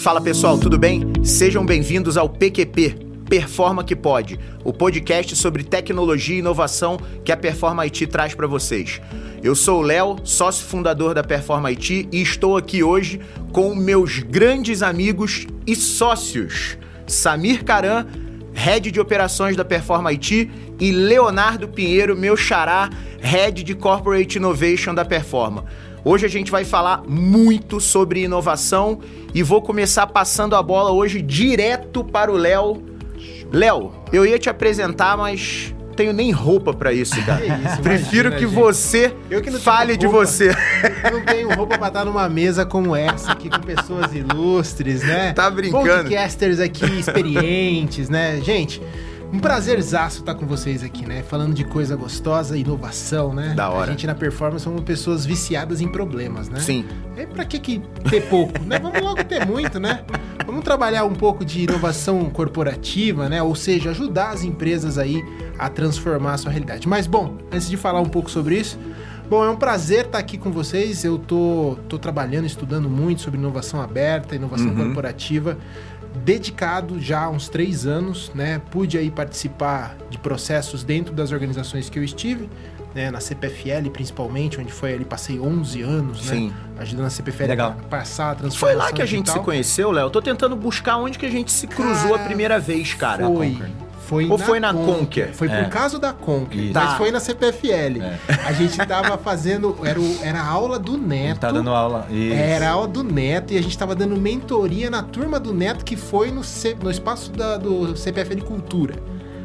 Fala pessoal, tudo bem? Sejam bem-vindos ao PQP, Performa que Pode, o podcast sobre tecnologia e inovação que a Performa IT traz para vocês. Eu sou o Léo, sócio fundador da Performa IT e estou aqui hoje com meus grandes amigos e sócios, Samir Caran, Head de Operações da Performa IT, e Leonardo Pinheiro, meu xará, Head de Corporate Innovation da Performa. Hoje a gente vai falar muito sobre inovação e vou começar passando a bola hoje direto para o Léo. Léo, eu ia te apresentar, mas tenho nem roupa para isso, cara. Que isso, Prefiro imagina, que gente. você que fale de você. Eu não tenho roupa pra estar numa mesa como essa aqui com pessoas ilustres, né? Tá brincando. Podcasters aqui experientes, né? Gente, um prazerzaço estar com vocês aqui, né? Falando de coisa gostosa, inovação, né? Da hora. A gente na performance somos pessoas viciadas em problemas, né? Sim. É pra que, que ter pouco, né? Vamos logo ter muito, né? Vamos trabalhar um pouco de inovação corporativa, né? Ou seja, ajudar as empresas aí a transformar a sua realidade. Mas bom, antes de falar um pouco sobre isso, bom, é um prazer estar aqui com vocês. Eu tô, tô trabalhando, estudando muito sobre inovação aberta, inovação Uhum. corporativa, dedicado já há uns três anos, né? Pude aí participar de processos dentro das organizações que eu estive. Né, na CPFL principalmente, onde foi ali, passei 11 anos, né? Sim. ajudando a CPFL Legal. a passar a transformação Foi lá que a gente se digital. conheceu, Léo. Tô tentando buscar onde que a gente se cruzou Cara, a primeira vez, cara. Foi. Foi Ou foi na Conquer? Foi É. por causa da Conquer, Isso. mas Tá. foi na CPFL. É. A gente tava fazendo, era, o- era a aula do Neto. Tá dando aula. Isso. Era a aula do Neto e a gente tava dando mentoria na turma do Neto que foi no, C- no espaço da- do CPFL Cultura.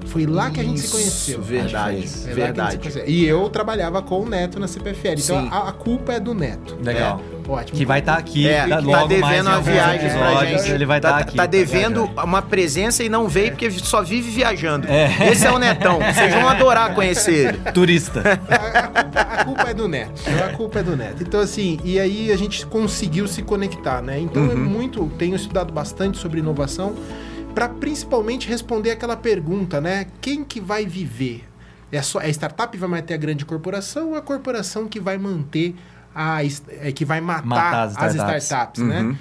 Foi lá que a gente se conheceu. Verdade, É verdade. E eu trabalhava com o Neto na CPFL. Então a, a culpa é do Neto. Legal. Ótimo. Que vai estar aqui É, tá tá devendo alguns viagem pra episódios, gente. Ele vai tá, estar aqui. tá tá devendo uma presença e não veio porque só vive viajando. É. Esse é o Netão. Vocês vão adorar conhecer ele. Turista. a, a culpa, a culpa é do Neto. A culpa é do Neto. Então, assim, e aí a gente conseguiu se conectar, né? Então, Uhum. é muito. Tenho estudado bastante sobre inovação para principalmente responder aquela pergunta, né? Quem que vai viver? É só a startup vai manter a grande corporação ou a corporação que vai manter a é, que vai matar, Matar as as startups. startups, Uhum. né?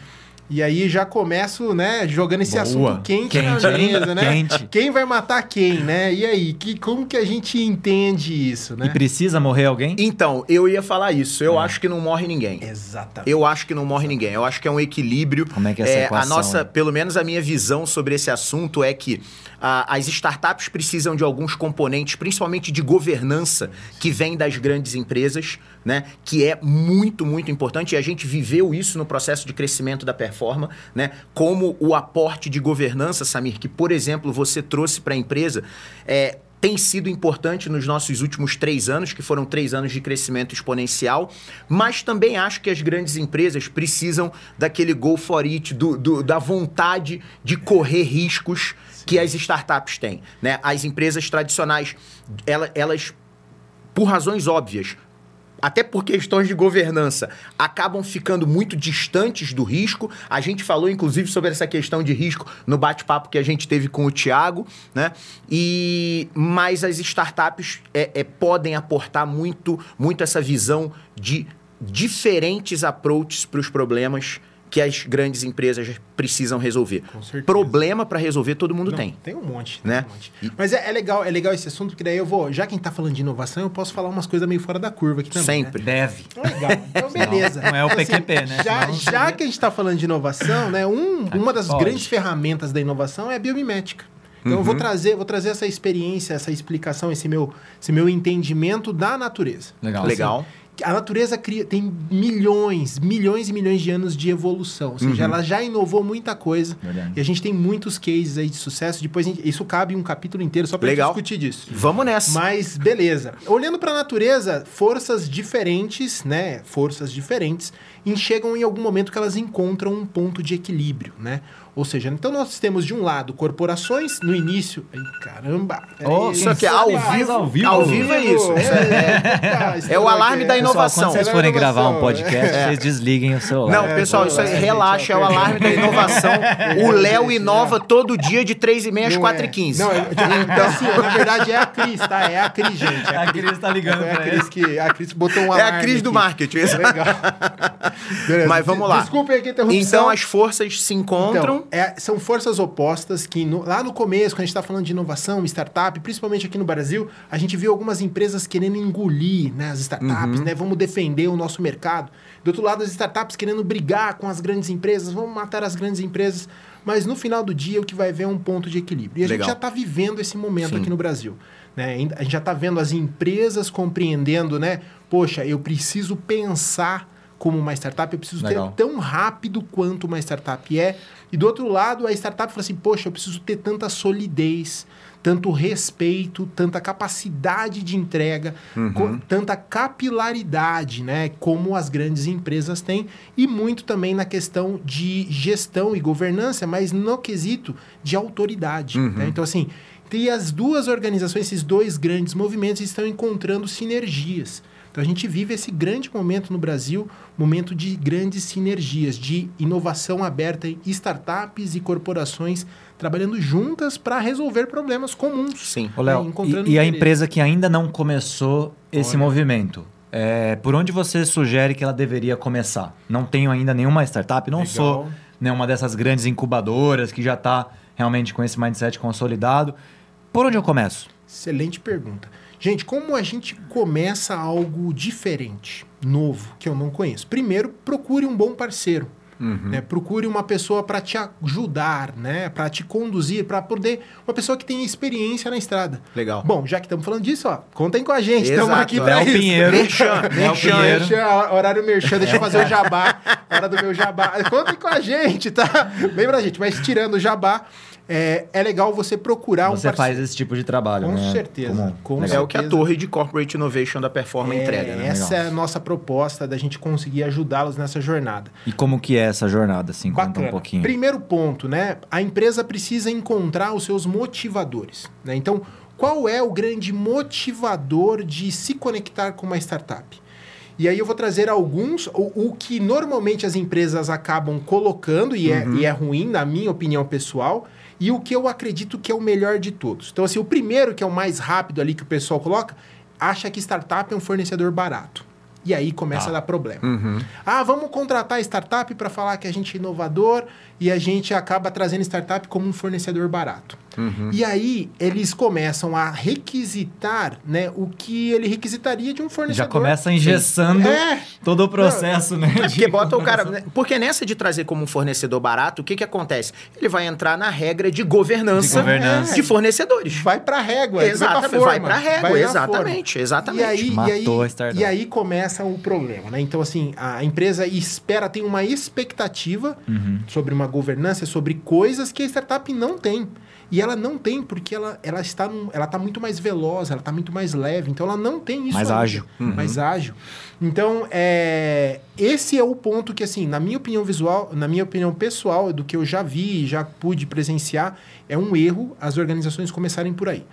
E aí já começo, né, jogando esse Boa. assunto quente, na Quente, hein? mesa, né? Quente. Quem vai matar quem, né? E aí, que, como que a gente entende isso, né? E precisa morrer alguém? Então, eu ia falar isso. Eu acho que não morre ninguém. Exatamente. Eu acho que não morre ninguém. Eu acho que é um equilíbrio. Como é que é essa a equação, nossa, hein? pelo menos a minha visão sobre esse assunto é que as startups precisam de alguns componentes, principalmente de governança, que vem das grandes empresas, né? Que é muito, muito importante. E a gente viveu isso no processo de crescimento da performa, né? Como o aporte de governança, Samir, que, por exemplo, você trouxe para a empresa, é, tem sido importante nos nossos últimos três anos, que foram três anos de crescimento exponencial, mas também acho que as grandes empresas precisam daquele go for it, do, do- da vontade de correr riscos que as startups têm. Né? As empresas tradicionais, ela- elas, por razões óbvias, até por questões de governança, acabam ficando muito distantes do risco. A gente falou, inclusive, sobre essa questão de risco no bate-papo que a gente teve com o Tiago, né? E mas as startups é, é, podem aportar muito, muito essa visão de diferentes approaches para os problemas que as grandes empresas precisam resolver. Problema para resolver todo mundo Não, tem. Tem um monte, Né? tem um monte. Mas é, é legal, é legal esse assunto, porque daí eu vou, já que a gente tá falando de inovação, eu posso falar umas coisas meio fora da curva aqui também. Sempre. Deve. Né? Legal. Então, beleza. não é o Assim, PQP, né? Já, não já que a gente tá falando de inovação, né? Um, uma das pode. grandes ferramentas da inovação é a biomimética. Então eu Uhum. vou trazer, vou trazer essa experiência, essa explicação, esse meu, esse meu entendimento da natureza. Legal. Legal. A natureza cria, tem milhões, milhões e milhões de anos de evolução. Ou seja, Uhum. ela já inovou muita coisa. Verdade. E a gente tem muitos cases aí de sucesso. Depois, gente- isso cabe um capítulo inteiro só Legal. discutir disso. Vamos nessa. Mas beleza. Olhando para a natureza, forças diferentes, né? Forças diferentes enxergam em algum momento que elas encontram um ponto de equilíbrio, né? Ou seja, então nós temos de um lado corporações no início. Ai, caramba! Oh, Isso aqui é ao vivo. ao vivo. Ao vivo é isso. É, é, tá, É o alarme da Pessoal, inovação. quando vocês É forem gravar um podcast, vocês desliguem o celular. Não, É, pessoal, isso aí, relaxa, é o alarme da inovação. O Léo inova todo dia de 3 e meia às Não 4 é. e 15 Não, é, então, assim, na verdade é a Cris, tá? É a Cris, gente. É A Cris tá ligando é a Cris que a Cris botou um É alarme a Cris do marketing. Legal. Beleza. Mas vamos lá. Desculpem aqui a interrupção. Então as forças se encontram. Então, é, são forças opostas que no- lá no começo, quando a gente está falando de inovação, startup, principalmente aqui no Brasil, a gente viu algumas empresas querendo engolir né, as startups, Uhum. né? Vamos defender o nosso mercado. Do outro lado, as startups querendo brigar com as grandes empresas, vamos matar as grandes empresas. Mas no final do dia, o que vai ver é um ponto de equilíbrio. E a Legal. gente já está vivendo esse momento Sim. aqui no Brasil. Né? A gente já está vendo as empresas compreendendo, né? Poxa, eu preciso pensar como uma startup, eu preciso Legal. ter tão rápido quanto uma startup é. E do outro lado, a startup fala assim: poxa, eu preciso ter tanta solidez, tanto respeito, tanta capacidade de entrega, co- tanta capilaridade, né? Como as grandes empresas têm, e muito também na questão de gestão e governança, mas no quesito de autoridade. né? Então, assim. E as duas organizações, esses dois grandes movimentos, estão encontrando sinergias. Então a gente vive esse grande momento no Brasil, momento de grandes sinergias, de inovação aberta em startups e corporações trabalhando juntas para resolver problemas comuns. Sim. Ô, Léo, É, encontrando e, e a empresa que ainda não começou esse Olha. movimento, é, por onde você sugere que ela deveria começar? Não tenho ainda nenhuma startup, não Legal. sou nenhuma dessas grandes incubadoras que já está realmente com esse mindset consolidado. Por onde eu começo? Excelente pergunta. Gente, como a gente começa algo diferente, novo, que eu não conheço? Primeiro, procure um bom parceiro. né? Procure uma pessoa para te ajudar, né? para te conduzir, para poder. Uma pessoa que tenha experiência na estrada. Legal. Bom, já que estamos falando disso, ó, contem com a gente. Estamos aqui para Léo isso. Pinheiro. Merchan, Léo merchan. Merchan, horário merchan, deixa eu fazer o jabá. Hora do meu jabá. Contem com a gente, tá? Lembra, gente? Mas tirando o jabá, é, é legal você procurar um você parceiro. faz esse tipo de trabalho, Com né? certeza, com Legal. É o que a certeza. torre de Corporate Innovation da Performa É, entrega, né? Essa é a nossa proposta da gente conseguir ajudá-los nessa jornada. E como que é essa jornada, assim? Conta Bacana. um pouquinho. Primeiro ponto, né? A empresa precisa encontrar os seus motivadores. Né? Então, qual é o grande motivador de se conectar com uma startup? E aí eu vou trazer alguns, o, o que normalmente as empresas acabam colocando, e, é, e é ruim, na minha opinião pessoal, e o que eu acredito que é o melhor de todos. Então, assim, o primeiro, que é o mais rápido ali que o pessoal coloca, acha que startup é um fornecedor barato. E aí começa Tá. a dar problema. Uhum. Ah, vamos contratar startup para falar que a gente é inovador e a gente acaba trazendo startup como um fornecedor barato. Uhum. E aí eles começam a requisitar né, o que ele requisitaria de um fornecedor. Já começa engessando É. todo o processo, né? É porque bota o cara. né? Porque nessa de trazer como um fornecedor barato, o que, que acontece? Ele vai entrar na regra de governança De governança. de fornecedores. Vai para régua, Exatamente, vai pra régua, vai exatamente, forma. exatamente. E aí, e, Matou aí, e aí começa o problema, né? Então, assim, a empresa espera, tem uma expectativa Uhum. sobre uma governança, sobre coisas que a startup não tem. E ela não tem porque ela, ela está num, ela está muito mais veloz, ela está muito mais leve. Então ela não tem isso Mais ainda. ágil. Mais ágil. Então, é, esse é o ponto que, assim, na minha opinião visual, na minha opinião pessoal, do que eu já vi, já pude presenciar, é um erro as organizações começarem por aí.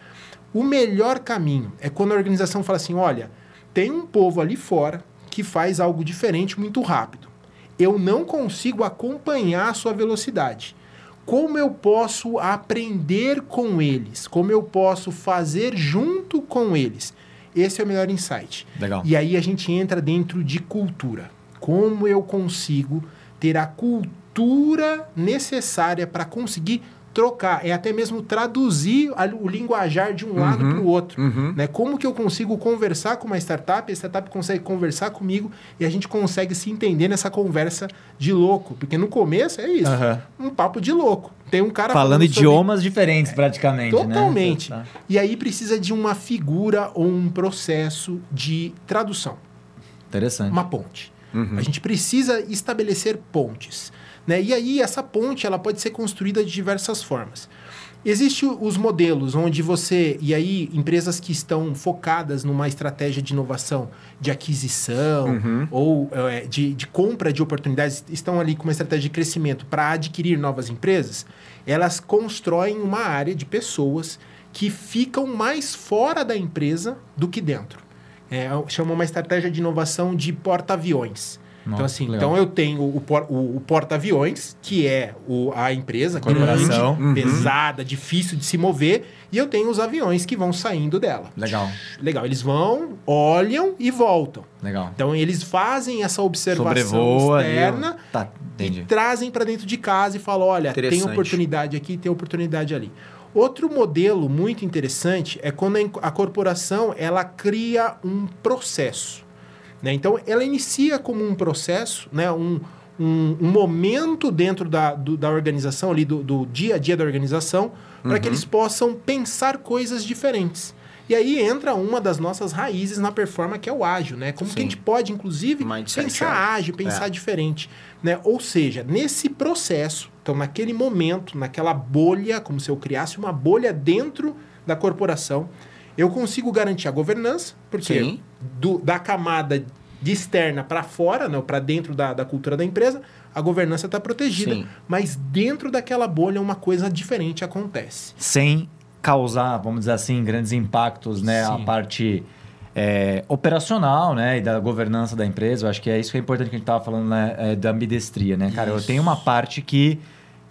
O melhor caminho é quando a organização fala assim: olha, tem um povo ali fora que faz algo diferente muito rápido. Eu não consigo acompanhar a sua velocidade. Como eu posso aprender com eles? Como eu posso fazer junto com eles? Esse é o melhor insight. Legal. E aí a gente entra dentro de cultura. Como eu consigo ter a cultura necessária para conseguir trocar, é até mesmo traduzir o linguajar de um lado para o outro. Uhum. Né? Como que eu consigo conversar com uma startup, a startup consegue conversar comigo e a gente consegue se entender nessa conversa de louco. Porque no começo é isso, Aham. um papo de louco. Tem um cara Falando sobre- idiomas diferentes, praticamente, né? Totalmente. Tá. E aí precisa de uma figura ou um processo de tradução Interessante. uma ponte. Uhum. A gente precisa estabelecer pontes. Né? E aí, essa ponte ela pode ser construída de diversas formas. Existem os modelos onde você, e aí, empresas que estão focadas numa estratégia de inovação, de aquisição Uhum. ou é, de, de compra de oportunidades, estão ali com uma estratégia de crescimento para adquirir novas empresas, elas constroem uma área de pessoas que ficam mais fora da empresa do que dentro. É, chama uma estratégia de inovação de porta-aviões. Então, Nossa, assim, legal. então eu tenho o, o- o porta-aviões, que é o, a empresa, é Corporação. grande, pesada, difícil de se mover, e eu tenho os aviões que vão saindo dela. Legal, Legal, eles vão, olham e voltam. legal. Então eles fazem essa observação Sobrevoa externa. Tá, e trazem para dentro de casa e falam: olha, tem oportunidade aqui, tem oportunidade ali. Outro modelo muito interessante é quando a a corporação ela cria um processo. Né? Então, ela inicia como um processo, né? um, um, um momento dentro da, do- da organização, ali, do, do dia a dia da organização, para que eles possam pensar coisas diferentes. E aí entra uma das nossas raízes na performance, que é o ágil, né? Como que a Sim. gente pode, inclusive, Mindset pensar ágil. ágil, pensar É. diferente, né? Ou seja, nesse processo, então naquele momento, naquela bolha, como se eu criasse uma bolha dentro da corporação, eu consigo garantir a governança, porque Sim. Do- da camada de externa para fora, né, para dentro da, da cultura da empresa, a governança está protegida, Sim. mas dentro daquela bolha uma coisa diferente acontece. Sem causar, vamos dizer assim, grandes impactos, né? A parte é, operacional, né? E da governança da empresa. Eu acho que é isso que é importante que a gente estava falando, né? é, da ambidestria, né? Cara, eu tenho uma parte que...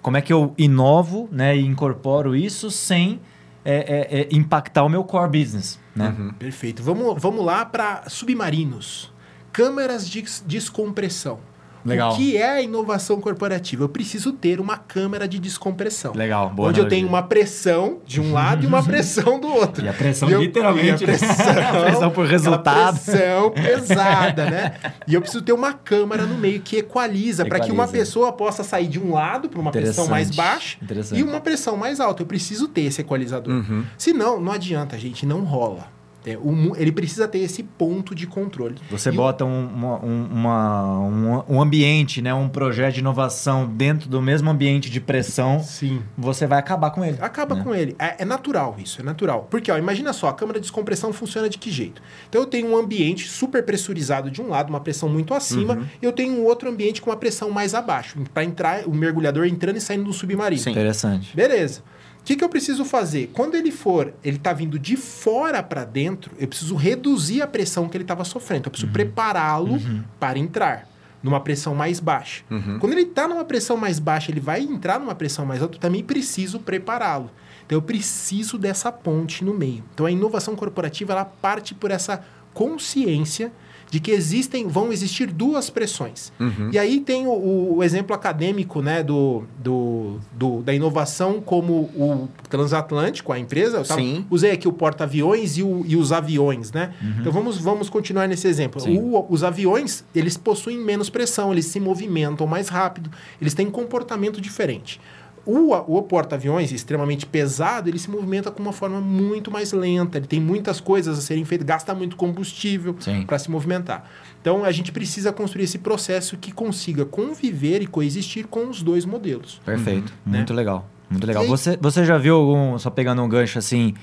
Como é que eu inovo, né? E incorporo isso sem é, é, é, impactar o meu core business, né? Perfeito. Vamos, vamos lá para submarinos. Câmeras de descompressão. Legal. O que é a inovação corporativa? Eu preciso ter uma câmera de descompressão. Legal, boa onde eu analogia. tenho uma pressão de um lado e uma pressão do outro. E a pressão, E eu- literalmente, e a né? pressão, A pressão por resultado. pressão pesada, né? E eu preciso ter uma câmera no meio que equaliza, para que uma Equaliza. pessoa possa sair de um lado para uma pressão mais baixa e uma pressão mais alta. Eu preciso ter esse equalizador. Uhum. Senão, não adianta, gente, não rola. É, o ele precisa ter esse ponto de controle. Você E bota um, uma- um, uma- um, um ambiente, né? um projeto de inovação dentro do mesmo ambiente de pressão, Sim. você vai acabar com ele. Acaba né? com ele. É, é natural isso, é natural. Porque, ó, imagina só, a câmara de descompressão funciona de que jeito? Então eu tenho um ambiente super pressurizado de um lado, uma pressão muito acima, Uhum. e eu tenho um outro ambiente com uma pressão mais abaixo, para entrar o mergulhador entrando e saindo do submarino. Sim. Interessante. Beleza. O que, que eu preciso fazer? Quando ele for, ele tá vindo de fora para dentro, eu preciso reduzir a pressão que ele estava sofrendo. Eu preciso prepará-lo para entrar numa pressão mais baixa. Quando ele está numa pressão mais baixa, ele vai entrar numa pressão mais alta, eu também preciso prepará-lo. Então eu preciso dessa ponte no meio. Então a inovação corporativa ela parte por essa consciência de que existem, vão existir duas pressões. E aí tem o, o exemplo acadêmico né, do, do, do- da inovação como o transatlântico, a empresa. Eu tava- Sim. usei aqui o porta-aviões e, o- e os aviões, né? Então vamos, vamos continuar nesse exemplo. O- os aviões, eles possuem menos pressão, eles se movimentam mais rápido, eles têm comportamento diferente. O, o porta-aviões, extremamente pesado, ele se movimenta com uma forma muito mais lenta, ele tem muitas coisas a serem feitas, gasta muito combustível para se movimentar. Então a gente precisa construir esse processo que consiga conviver e coexistir com os dois modelos. Perfeito. Né? Muito legal. Muito legal. Aí- Você, você já viu algum, só pegando um gancho assim,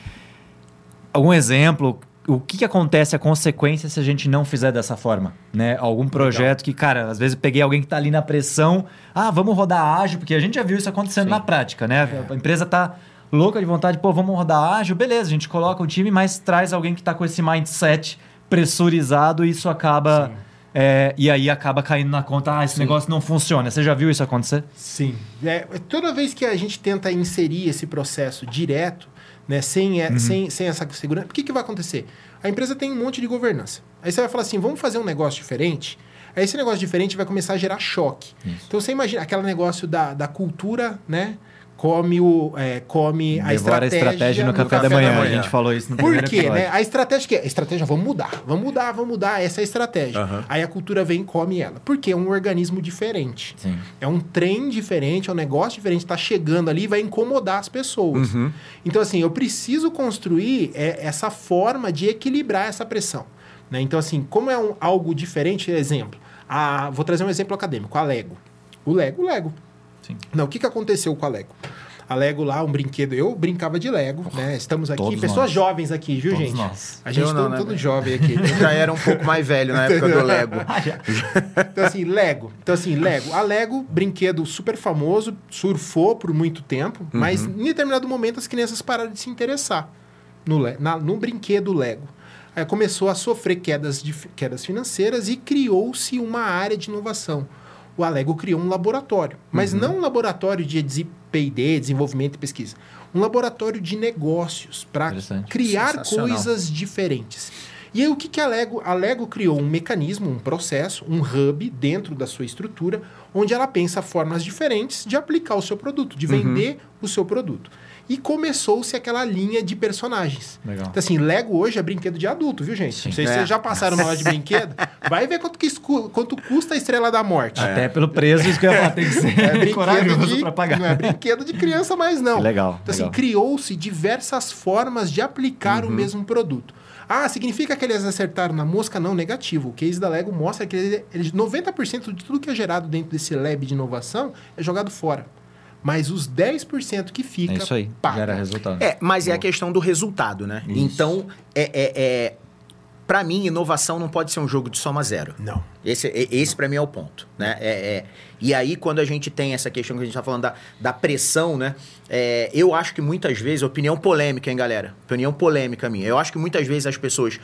algum exemplo? O que, que acontece, a consequência se a gente não fizer dessa forma? Né? Algum projeto que, cara, às vezes eu peguei alguém que tá ali na pressão, ah, vamos rodar ágil, porque a gente já viu isso acontecendo Sim. na prática, né? A empresa tá louca de vontade, pô, vamos rodar ágil, beleza, a gente coloca o time, mas traz alguém que tá com esse mindset pressurizado e isso acaba. é, e aí acaba caindo na conta, ah, esse negócio não funciona. Você já viu isso acontecer? Sim. É, toda vez que a gente tenta inserir esse processo direto, né, sem, é, sem, sem essa segurança, o que, que vai acontecer? A empresa tem um monte de governança. Aí você vai falar assim, vamos fazer um negócio diferente? Aí esse negócio diferente vai começar a gerar choque. Então você imagina aquele negócio da, da cultura, né? Come, o, é, come a estratégia, a estratégia no, café, da manhã. A gente falou isso no Por quê, episódio. né? A estratégia que é? A estratégia, vamos mudar, vamos mudar, vamos mudar, essa é a estratégia. Aham. Aí a cultura vem e come ela. Porque é um organismo diferente. Sim. É um trem diferente, é um negócio diferente, está chegando ali e vai incomodar as pessoas. Então, assim, eu preciso construir é, essa forma de equilibrar essa pressão. né? Então, assim, como é um- algo diferente, exemplo, a- vou trazer um exemplo acadêmico, a Lego. O Lego, o Lego. Sim. Não, o que, que aconteceu com a Lego? A Lego lá, um brinquedo, eu brincava de Lego, né? Estamos aqui, pessoas nós. jovens aqui, viu, Todos gente? nós. A gente Eu não, todo, né, jovem aqui. Eu já era um pouco mais velho na época do Lego. Então, assim, Lego. Então, assim, Lego. A Lego, brinquedo super famoso, surfou por muito tempo, mas em determinado momento as crianças pararam de se interessar no, na- no brinquedo Lego. Aí começou a sofrer quedas, de, quedas financeiras e criou-se uma área de inovação. O Alego criou um laboratório, mas Uhum. não um laboratório de P&D, desenvolvimento e pesquisa. Um laboratório de negócios para criar coisas diferentes. E aí o que, que a Lego? A Lego criou um mecanismo, um processo, um hub dentro da sua estrutura, onde ela pensa formas diferentes de aplicar o seu produto, de vender o seu produto. E começou-se aquela linha de personagens. Legal. Então, assim, Lego hoje é brinquedo de adulto, viu, gente? Sim. Não sei se É. vocês já passaram na hora de brinquedo. Vai ver quanto, que quanto custa a Estrela da Morte. Até pelo preço, isso que eu ia falar, tem que ser É brinquedo corajoso pra pagar. não é brinquedo de criança mais não. Legal, Então assim, legal. criou-se diversas formas de aplicar Uhum. o mesmo produto. Ah, significa que eles acertaram na mosca? Não, negativo. O case da Lego mostra que ele- eles, 90% de tudo que é gerado dentro desse lab de inovação é jogado fora. Mas os 10% que fica, É isso aí, paga. gera resultado. É, mas é a Boa. questão do resultado, né? Isso. Então, é, é, é, para mim, inovação não pode ser um jogo de soma zero. Não. Esse, e- esse para mim é o ponto, né? É, é- e aí, quando a gente tem essa questão que a gente tá falando da, da pressão, né? É, eu acho que muitas vezes, opinião polêmica, hein, galera? Opinião polêmica minha. Eu acho que muitas vezes as pessoas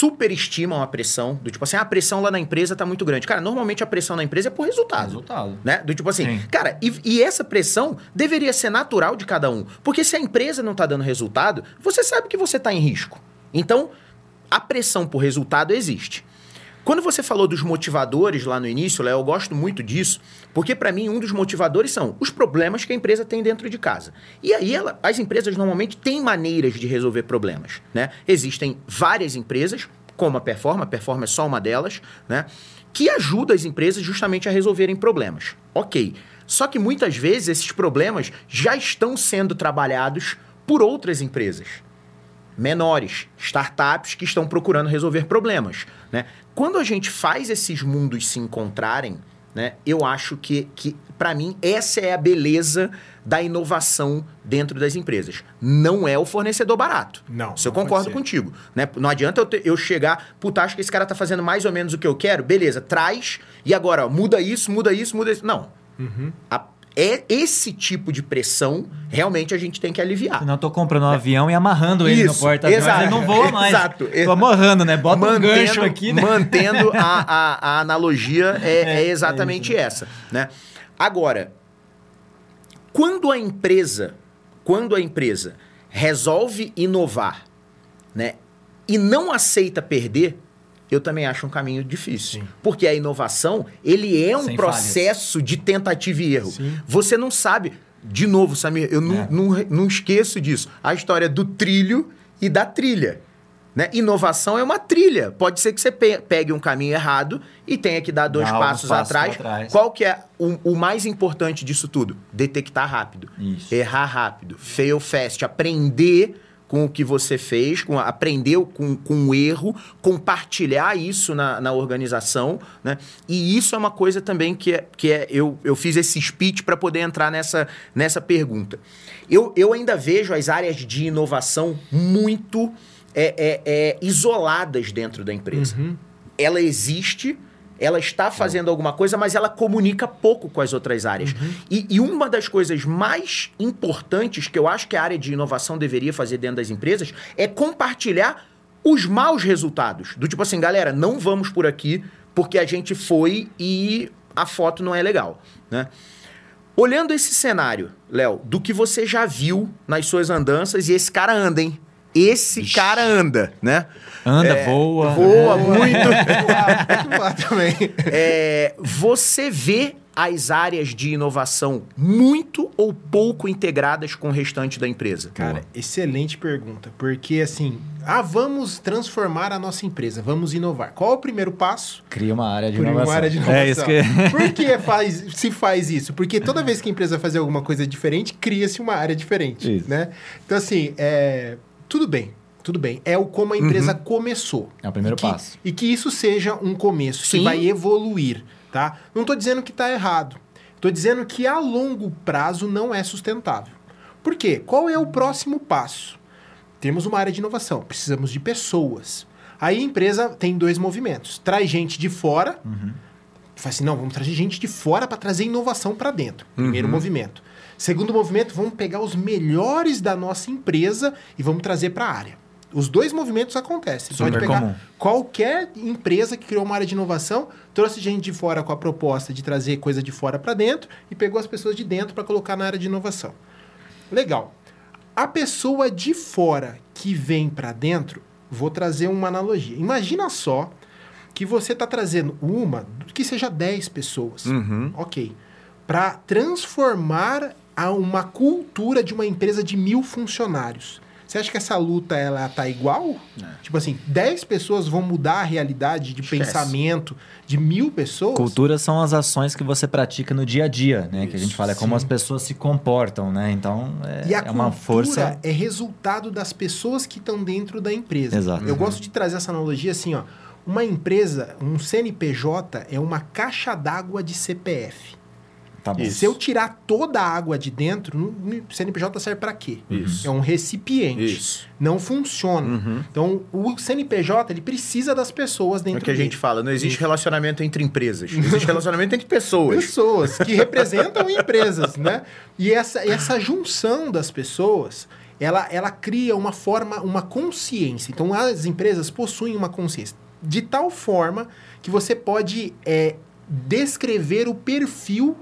superestimam a pressão, do tipo assim, "Ah, a pressão lá na empresa tá muito grande. Cara, normalmente a pressão na empresa é por resultado. Resultado. Né? Do tipo assim, Sim. cara, e, e essa pressão deveria ser natural de cada um. Porque se a empresa não tá dando resultado, você sabe que você tá em risco. Então, a pressão por resultado existe. Quando você falou dos motivadores lá no início, Léo, eu gosto muito disso, porque para mim um dos motivadores são os problemas que a empresa tem dentro de casa. E aí ela- as empresas normalmente têm maneiras de resolver problemas, né? Existem várias empresas, como a Performa, a Performa é só uma delas, né? Que ajuda as empresas justamente a resolverem problemas. Ok. Só que muitas vezes esses problemas já estão sendo trabalhados por outras empresas menores, startups que estão procurando resolver problemas. Né? Quando a gente faz esses mundos se encontrarem, né, eu acho que, que para mim, essa é a beleza da inovação dentro das empresas. Não é o fornecedor barato. Não, Isso eu concordo contigo. Né? Não adianta eu, te- eu chegar, puta, acho que esse cara tá fazendo mais ou menos o que eu quero, beleza, traz, e agora, ó, muda isso, muda isso, muda isso. Não. Uhum. A- é esse tipo de pressão, realmente a gente tem que aliviar. Eu tô comprando um avião e amarrando ele no Isso, porta exato, ele não voa mais. exato. Tô amarrando, né? Bota um gancho aqui, né? Mantendo a, a, a analogia, é, É, é exatamente é essa. Né? Agora, quando a empresa, quando a empresa resolve inovar né, e não aceita perder, eu também acho um caminho difícil. Sim. Porque a inovação, ele é um Sem processo de tentativa e erro. Sim. Você não sabe. De novo, Samir, eu não, É. não, não esqueço disso. A história do trilho e da trilha. Né? Inovação é uma trilha. Pode ser que você pe- pegue um caminho errado e tenha que dar dois Dá passos passos atrás. pra trás. Qual que é o, o mais importante disso tudo? Detectar rápido. Isso. Errar rápido. Fail fast. Aprender com o que você fez, com, aprender com, com o erro, compartilhar isso na, na organização, né? E isso é uma coisa também que é, que é eu, eu fiz esse speech para poder entrar nessa, nessa pergunta. Eu, eu ainda vejo as áreas de inovação muito é, é, é, isoladas dentro da empresa. Ela existe, ela está fazendo alguma coisa, mas ela comunica pouco com as outras áreas. E, e uma das coisas mais importantes que eu acho que a área de inovação deveria fazer dentro das empresas é compartilhar os maus resultados. Do tipo assim, galera, não vamos por aqui porque a gente foi e a foto não é legal, né? Olhando esse cenário, Léo, do que você já viu nas suas andanças, e esse cara anda, hein? Esse Ixi. cara anda, né? Anda, É, voa. Voa muito. Lá também. É, você vê as áreas de inovação muito ou pouco integradas com o restante da empresa? Cara, excelente pergunta. Porque assim, ah, vamos transformar a nossa empresa, vamos inovar. Qual é o primeiro passo? Cria uma área de Por inovação. uma área de inovação. É isso que... Por que faz, se faz isso? Porque toda vez que a empresa fazer alguma coisa diferente, cria-se uma área diferente, Isso. né? Então assim, é, tudo bem, tudo bem. É o como a empresa começou. É o primeiro e que, passo. E que isso seja um começo, Sim. que vai evoluir, tá? Não estou dizendo que está errado. Estou dizendo que a longo prazo não é sustentável. Por quê? Qual é o próximo passo? Temos uma área de inovação, precisamos de pessoas. Aí a empresa tem dois movimentos. Traz gente de fora, fala assim, não, vamos trazer gente de fora para trazer inovação para dentro. Primeiro movimento. Segundo movimento, vamos pegar os melhores da nossa empresa e vamos trazer para a área. Os dois movimentos acontecem. Super Pode pegar comum. qualquer empresa que criou uma área de inovação, trouxe gente de fora com a proposta de trazer coisa de fora para dentro e pegou as pessoas de dentro para colocar na área de inovação. Legal. A pessoa de fora que vem para dentro, vou trazer uma analogia. Imagina só que você está trazendo uma, que seja 10 pessoas. Uhum. Ok. Para transformar a uma cultura de uma empresa de mil funcionários. Você acha que essa luta ela tá igual? Tipo assim, 10 pessoas vão mudar a realidade de Esquece. pensamento de mil pessoas? Cultura são as ações que você pratica no dia a dia, né? que a gente fala, é como as pessoas se comportam, né? Então, é, E a é uma força... é resultado das pessoas que estão dentro da empresa. Exato. Eu gosto de trazer essa analogia assim, ó. Uma empresa, um CNPJ é uma caixa d'água de CPF. Tá bom. Isso. Se eu tirar toda a água de dentro, o CNPJ serve para quê? Isso. É um recipiente. Isso. Não funciona. Uhum. Então, o CNPJ ele precisa das pessoas É dentro o que a gente fala, não existe relacionamento entre empresas. Existe relacionamento entre pessoas. pessoas que representam empresas, né? E essa, essa junção das pessoas, ela, ela cria uma forma, uma consciência. Então, as empresas possuem uma consciência de tal forma que você pode é, descrever o perfil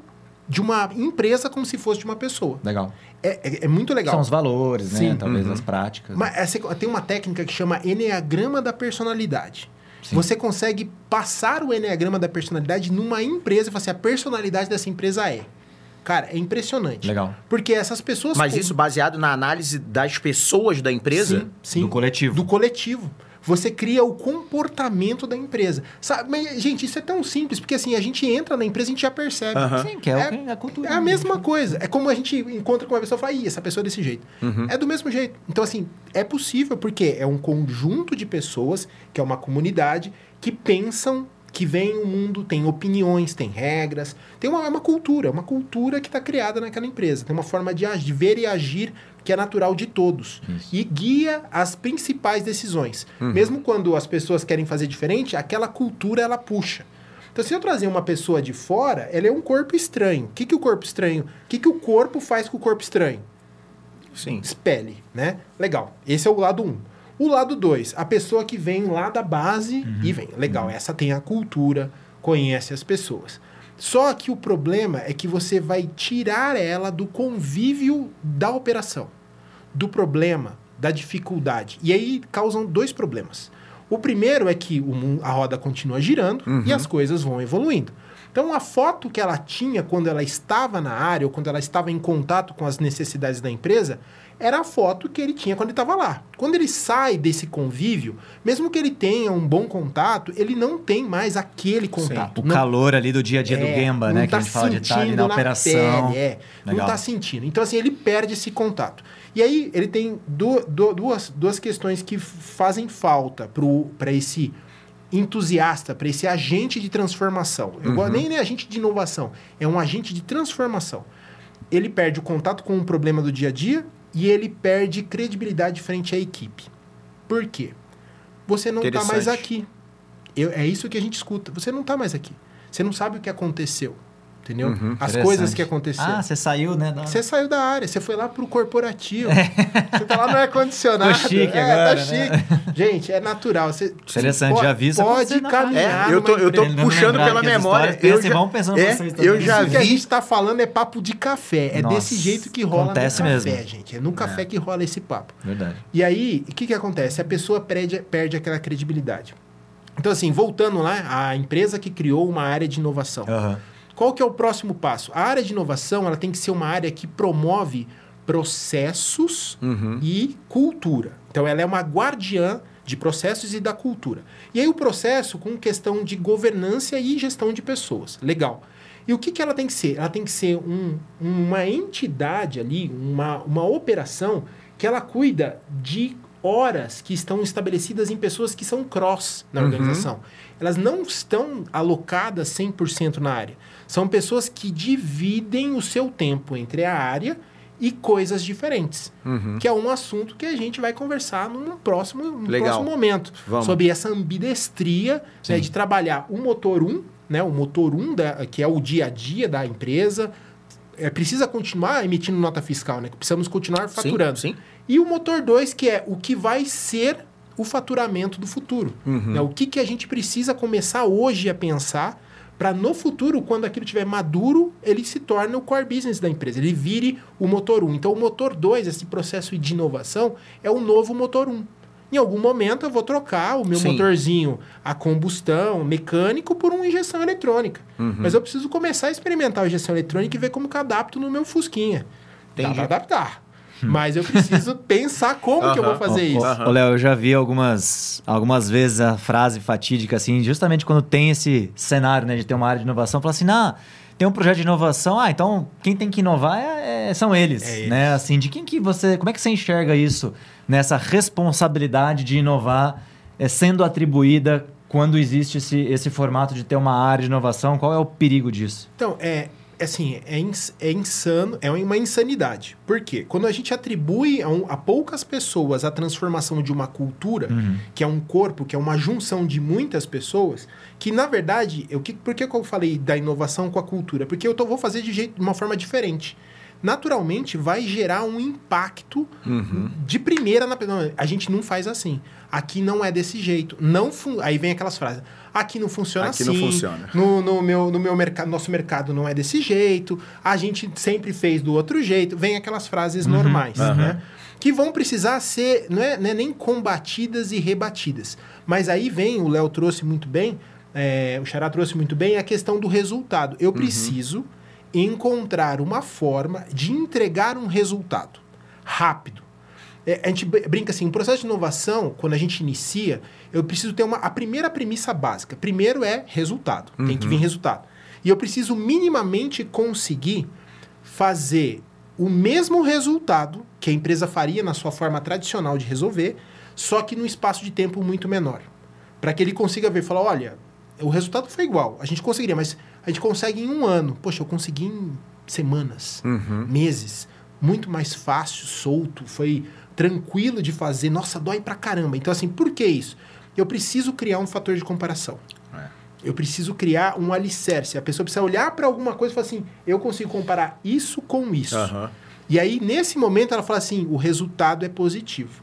de uma empresa como se fosse de uma pessoa. Legal. É, é, é muito legal. São os valores, né? Sim. Talvez Uhum. as práticas. Mas essa- tem uma técnica que chama Enneagrama da Personalidade. Sim. Você consegue passar o Enneagrama da Personalidade numa empresa e falar assim, a personalidade dessa empresa é. Cara, é impressionante. Legal. Porque essas pessoas... Mas com- isso baseado na análise das pessoas da empresa? Sim, sim. Do coletivo. Do coletivo. Você cria o comportamento da empresa. Sabe, mas, gente, isso é tão simples, porque assim, a gente entra na empresa e a gente já percebe. Aham. Sim, que é, É- que a cultura. É a mesma coisa. É como a gente encontra com uma pessoa e fala, Ih, essa pessoa é desse jeito. É do mesmo jeito. Então, assim, é possível porque é um conjunto de pessoas, que é uma comunidade, que pensam, que veem o mundo, tem opiniões, tem regras, tem uma, é uma cultura, uma cultura que está criada naquela empresa. Tem uma forma de, agir, de ver e agir que é natural de todos. Isso. E guia as principais decisões. Mesmo quando as pessoas querem fazer diferente, aquela cultura ela puxa. Então, se eu trazer uma pessoa de fora, ela é um corpo estranho. O que, que o corpo estranho? O que, que o corpo faz com o corpo estranho? Sim. Espelhe, né? Legal. Esse é o lado 1. Um. O lado 2, a pessoa que vem lá da base e vem. Legal, essa tem a cultura, conhece as pessoas. Só que o problema é que você vai tirar ela do convívio da operação, do problema, da dificuldade. E aí causam dois problemas. O primeiro é que o a roda continua girando e as coisas vão evoluindo. Então, a foto que ela tinha quando ela estava na área ou quando ela estava em contato com as necessidades da empresa era a foto que ele tinha quando ele estava lá. Quando ele sai desse convívio, mesmo que ele tenha um bom contato, ele não tem mais aquele contato. O Não- calor ali do dia a dia do é, Gemba, não né? Que tá a gente fala de estar ali na na operação. pele, é, não Legal. tá sentindo. Então, assim, ele perde esse contato. E aí, ele tem du- du- duas, duas questões que fazem falta para esse entusiasta, para esse agente de transformação. Eu gosto nem nem agente de inovação, é um agente de transformação. Ele perde o contato com o problema do dia a dia e ele perde credibilidade frente à equipe. Por quê? Você não está mais aqui. Eu- é isso que a gente escuta. Você não está mais aqui. Você não sabe o que aconteceu. Entendeu? Uhum. As coisas que aconteceram. Ah, você saiu, né? da- Você saiu da área, você foi lá pro corporativo. Você tá lá no ar-condicionado. Ficou chique é, agora, tá né? chique. Gente, é natural. Você, Interessante, pode, já vi isso Pode caminhar. É, eu tô, eu tô puxando pela memória. histórias, Eu e já, vão pensando é, vocês também. eu já Isso que a vi. gente tá falando é papo de café. É Nossa, desse jeito que rola acontece no café, mesmo. gente. É no café que rola esse papo. Verdade. E aí, o que, que acontece? A pessoa perde, perde aquela credibilidade. Então, assim, voltando lá, a empresa que criou uma área de inovação. Aham. Qual que é o próximo passo? A área de inovação ela tem que ser uma área que promove processos Uhum. e cultura. Então, ela é uma guardiã de processos e da cultura. E aí, o processo com questão de governança e gestão de pessoas. Legal. E o que, que ela tem que ser? Ela tem que ser um- uma entidade ali, uma, uma operação que ela cuida de horas que estão estabelecidas em pessoas que são cross na Uhum. organização. Elas não estão alocadas 100% na área. São pessoas que dividem o seu tempo entre a área e coisas diferentes. Uhum. Que é um assunto que a gente vai conversar num próximo, num próximo momento. Vamos. Sobre essa ambidestria né, de trabalhar o motor 1, né, o motor 1, da, que é o dia a dia da empresa, é, precisa continuar emitindo nota fiscal, né? Precisamos continuar faturando. sim. E o motor 2, que é o que vai ser o faturamento do futuro. Uhum. Né? O que, que a gente precisa começar hoje a pensar para no futuro, quando aquilo estiver maduro, ele se torne o core business da empresa, ele vire o motor 1. Então, o motor 2, esse processo de inovação, é o novo motor 1. Em algum momento eu vou trocar o meu Sim. motorzinho a combustão mecânico por uma injeção eletrônica. Uhum. Mas eu preciso começar a experimentar a injeção eletrônica e ver como que eu adapto no meu Fusquinha. Entendi. pra adaptar. Mas eu preciso pensar como que eu vou fazer Ô, isso. ô, Léo, eu já vi algumas, algumas vezes a frase fatídica, assim, justamente quando tem esse cenário, né, de ter uma área de inovação, fala assim, ah, tem um projeto de inovação, ah, então quem tem que inovar é- é- são eles, É eles. né? Assim, de quem que você, como é que você enxerga isso, nessa responsabilidade de inovar é, sendo atribuída quando existe esse, esse formato de ter uma área de inovação? Qual é o perigo disso? Então, é assim, é, ins- é insano, é uma insanidade. Por quê? Quando a gente atribui a, um- a poucas pessoas a transformação de uma cultura, que é um corpo, que é uma junção de muitas pessoas, que na verdade, eu, que, por que que eu falei da inovação com a cultura? Porque eu tô, vou fazer de, jeito, de uma forma diferente. Naturalmente vai gerar um impacto Uhum. de primeira na não, a gente não faz assim. Aqui não é desse jeito. Não fun- aí vem aquelas frases. Aqui não funciona Aqui assim. não funciona. No, no meu no meu mercado, nosso mercado não é desse jeito. A gente sempre fez do outro jeito. Vem aquelas frases normais, aham. né? Que vão precisar ser, não é, não é nem combatidas e rebatidas. Mas aí vem, o Léo trouxe muito bem, é, o Xará trouxe muito bem, a questão do resultado. Eu preciso encontrar uma forma de entregar um resultado rápido. É, a gente br- brinca assim, o processo de inovação, quando a gente inicia, eu preciso ter uma, a primeira premissa básica. Primeiro é resultado, tem que vir resultado. E eu preciso minimamente conseguir fazer o mesmo resultado que a empresa faria na sua forma tradicional de resolver, só que num espaço de tempo muito menor. Para que ele consiga ver e falar, olha, o resultado foi igual, a gente conseguiria, mas a gente consegue em um ano. Poxa, eu consegui em semanas, Uhum. meses. Muito mais fácil, solto, foi tranquilo de fazer. Nossa, dói pra caramba. Então, assim, por que isso? Eu preciso criar um fator de comparação. É. Eu preciso criar um alicerce. A pessoa precisa olhar para alguma coisa e falar assim: eu consigo comparar isso com isso. Aham. E aí, nesse momento, ela fala assim: o resultado é positivo.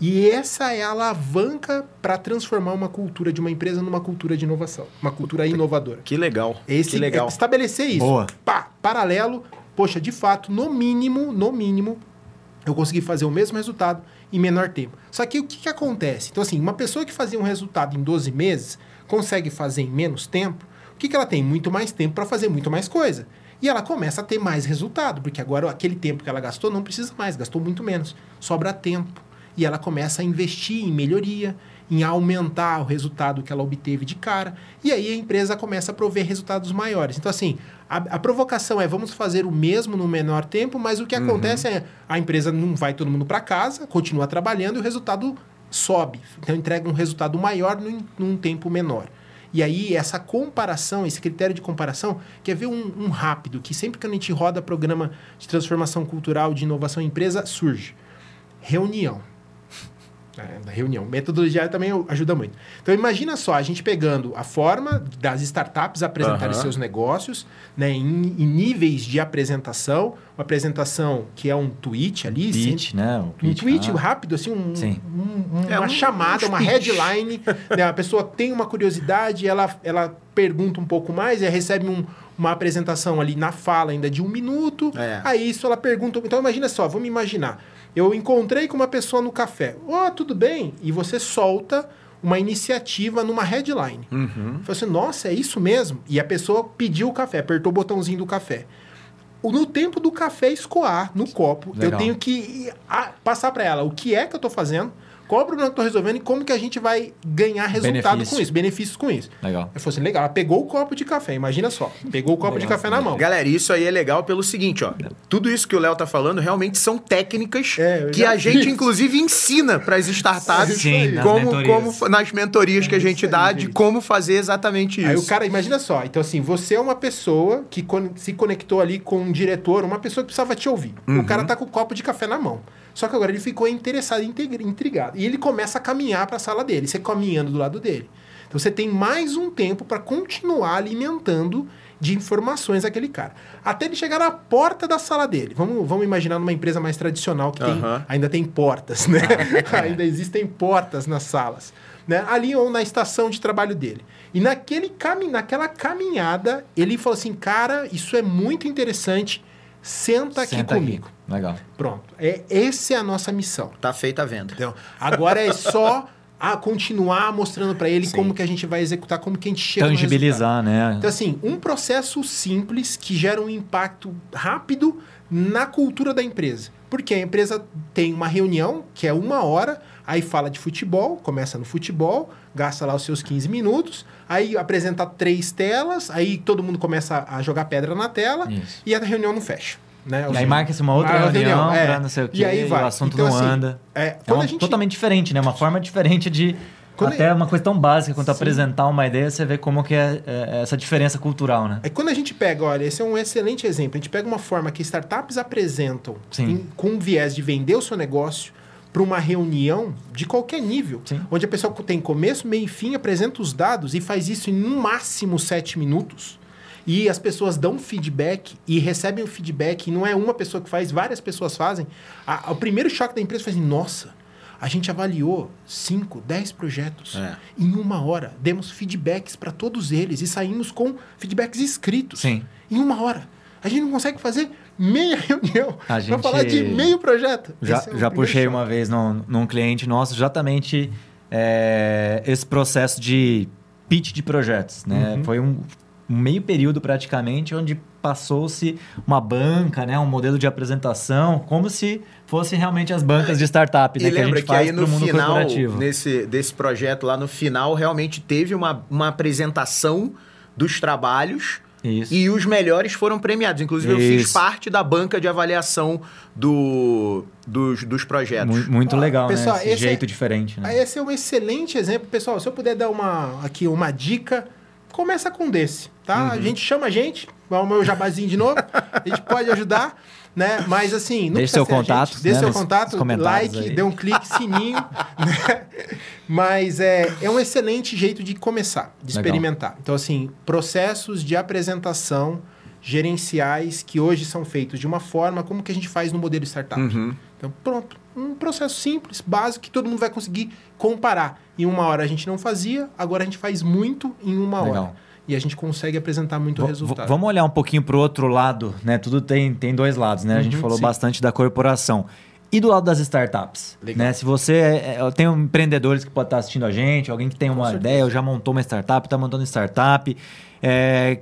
E essa é a alavanca para transformar uma cultura de uma empresa numa cultura de inovação, uma cultura inovadora. Que legal. Esse que legal. é estabelecer isso. Boa. Pá, paralelo, poxa, de fato, no mínimo, no mínimo, eu consegui fazer o mesmo resultado em menor tempo. Só que o que, que acontece? Então, assim, uma pessoa que fazia um resultado em 12 meses consegue fazer em menos tempo, o que, que ela tem? Muito mais tempo para fazer muito mais coisa. E ela começa a ter mais resultado, porque agora aquele tempo que ela gastou não precisa mais, gastou muito menos. Sobra tempo. E ela começa a investir em melhoria, em aumentar o resultado que ela obteve de cara. E aí a empresa começa a prover resultados maiores. Então, assim, a, a provocação é vamos fazer o mesmo no menor tempo, mas o que acontece é a empresa não vai todo mundo para casa, continua trabalhando e o resultado sobe. Então, entrega um resultado maior num, num tempo menor. E aí, essa comparação, esse critério de comparação, quer ver um, um rápido, que sempre que a gente roda programa de transformação cultural, de inovação em empresa, surge. Reunião. É, da reunião. Metodologia também ajuda muito. Então, imagina só, a gente pegando a forma das startups apresentarem Aham. seus negócios, né, em, em níveis de apresentação, uma apresentação que é um tweet ali, Pitch, né? Um pitch, tweet ah. rápido, assim, um, Sim. um- um- É, uma um- chamada, um uma headline. né? A pessoa tem uma curiosidade, ela, ela pergunta um pouco mais, e recebe um- uma apresentação ali na fala ainda de um minuto. É. Aí isso ela pergunta. Então imagina só, vamos imaginar. Eu encontrei com uma pessoa no café. Ó, tudo bem? E você solta uma iniciativa numa headline. Uhum. Falei assim, nossa, é isso mesmo? E a pessoa pediu o café, apertou o botãozinho do café. No tempo do café escoar no copo, eu Legal. tenho que passar para ela o que é que eu estou fazendo, qual o problema que eu estou resolvendo e como que a gente vai ganhar resultado Benefício. com isso, benefícios com isso. Legal. Eu falei assim, legal, ela pegou o copo de café, imagina só. Pegou o copo de Legal, café na mão. Galera, isso aí é legal pelo seguinte, ó. Tudo isso que o Léo tá falando realmente são técnicas É, que a gente, vi. inclusive, ensina para as startups Sim, nas como, mentorias. como nas mentorias que a gente isso dá aí, de gente. como fazer exatamente Aí isso. o cara, imagina só, então assim, você é uma pessoa que se conectou ali com um diretor, uma pessoa que precisava te ouvir. Uhum. O cara tá com o copo de café na mão. Só que agora ele ficou interessado, intrigado. E ele começa a caminhar para a sala dele, você caminhando do lado dele. Então você tem mais um tempo para continuar alimentando de informações aquele cara. Até ele chegar na porta da sala dele. Vamos, vamos imaginar numa empresa mais tradicional que tem, ainda tem portas, né? ainda existem portas nas salas. Né? Ali ou na estação de trabalho dele. E naquele cami naquela caminhada, ele falou assim: cara, isso é muito interessante. Senta aqui Senta comigo. Legal. Pronto. É, essa é a nossa missão. Tá feita a venda. Então, agora é só a continuar mostrando para ele Sim. como que a gente vai executar, como que a gente chega. Tangibilizar, né? Então, assim, um processo simples que gera um impacto rápido na cultura da empresa. Porque a empresa tem uma reunião que é uma hora, aí fala de futebol, começa no futebol, gasta lá os seus 15 minutos, aí apresenta três telas, aí todo mundo começa a jogar pedra na tela Isso. e a reunião não fecha. Né? E aí marca-se uma outra a reunião é. pra não sei o quê, E aí vai. o assunto Então, não assim, anda. É, É a gente totalmente diferente, né? Uma forma diferente de... Quando até é- uma coisa tão básica quanto Sim. apresentar uma ideia, você vê como que é, é essa diferença cultural, né? É quando a gente pega, olha, esse é um excelente exemplo. A gente pega uma forma que startups apresentam em- com viés de vender o seu negócio para uma reunião de qualquer nível, Sim. onde a pessoa tem começo, meio e fim, apresenta os dados e faz isso em no máximo sete minutos. E as pessoas dão feedback e recebem o feedback, e não é uma pessoa que faz, várias pessoas fazem. A- o primeiro choque da empresa foi assim: nossa, a gente avaliou 5, 10 projetos É. em uma hora. Demos feedbacks para todos eles e saímos com feedbacks escritos. Sim. Em uma hora. A gente não consegue fazer meia reunião A para gente- falar de meio projeto. Já, é já puxei uma vez num, num cliente nosso exatamente é, esse processo de pitch de projetos, né? Uhum. Foi um, um meio período praticamente onde passou-se uma banca, né? Um modelo de apresentação, como se fossem realmente as bancas de startup, né? E lembra que a gente que, faz aí no mundo final, corporativo. nesse, desse projeto lá no final, realmente teve uma, uma apresentação dos trabalhos Isso. e os melhores foram premiados. Inclusive, eu fiz Isso. parte da banca de avaliação do, dos, dos projetos. Mu- Muito Ó, legal, pessoal, né? Esse esse é- jeito diferente, né? Aí Esse é um excelente exemplo. Pessoal, se eu puder dar uma, aqui uma dica, começa com desse, tá? Uhum. A gente chama a gente, vai o meu jabazinho de novo, a gente pode ajudar, né? Mas assim, não Deixe seu contato, gente. Deixe né, seu contato, like, aí. dê um clique, sininho, né? Mas é, é um excelente jeito de começar, de Legal. experimentar. Então, assim, processos de apresentação gerenciais que hoje são feitos de uma forma como que a gente faz no modelo startup. Uhum. Então, pronto. Um processo simples, básico, que todo mundo vai conseguir comparar. Em uma hora a gente não fazia, agora a gente faz muito em uma Legal. hora. E a gente consegue apresentar muito V- resultado. Vamos olhar um pouquinho para o outro lado, né? Tudo tem, tem dois lados, né? A gente Uhum, falou sim. bastante da corporação. E do lado das startups, Legal. né? Se você é, é, tem um empreendedores que pode estar assistindo a gente, alguém que tem uma certeza. ideia, ou já montou uma startup, está montando startup, é,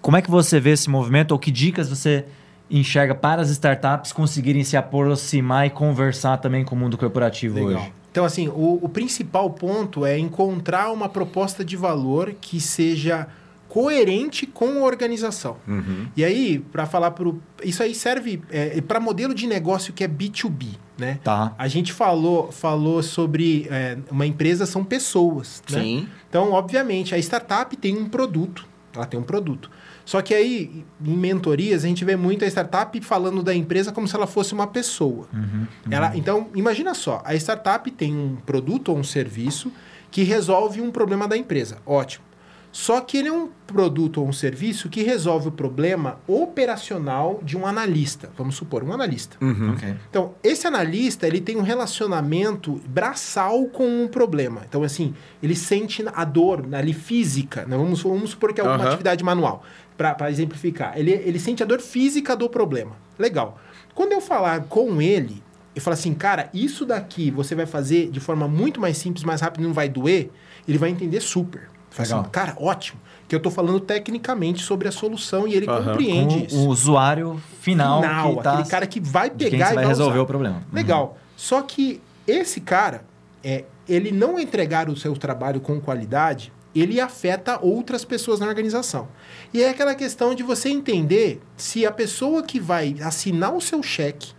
como é que você vê esse movimento ou que dicas você enxerga para as startups conseguirem se aproximar e conversar também com o mundo corporativo Legal. hoje? Então, assim, o, o principal ponto é encontrar uma proposta de valor que seja coerente com a organização. Uhum. E aí, para falar pro. Isso aí serve para modelo de negócio que é B2B, né? Tá. A gente falou, falou sobre é, uma empresa são pessoas, né? Sim. Então, obviamente, a startup tem um produto. Ela tem um produto. Só que aí, em mentorias, a gente vê muito a startup falando da empresa como se ela fosse uma pessoa. Uhum, Ela, então, imagina só, a startup tem um produto ou um serviço que resolve um problema da empresa. Ótimo. Só que ele é um produto ou um serviço que resolve o problema operacional de um analista. Vamos supor, um analista. Uhum. Ok. Então, esse analista, ele tem um relacionamento braçal com o problema. Então, assim, ele sente a dor ali física. Né? Vamos, vamos supor que é alguma Aham. atividade manual, para exemplificar. Ele, ele sente a dor física do problema. Legal. Quando eu falar com ele, eu falo assim, cara, isso daqui você vai fazer de forma muito mais simples, mais rápida, não vai doer, ele vai entender super. Fala Legal. assim, cara, ótimo. Que eu tô falando tecnicamente sobre a solução e ele Aham. compreende Com isso. o usuário final, Final, que tá, aquele cara que vai pegar e vai vai resolver usar. o problema. Uhum. Legal. Só que esse cara, é, ele não entregar o seu trabalho com qualidade, ele afeta outras pessoas na organização. E é aquela questão de você entender se a pessoa que vai assinar o seu cheque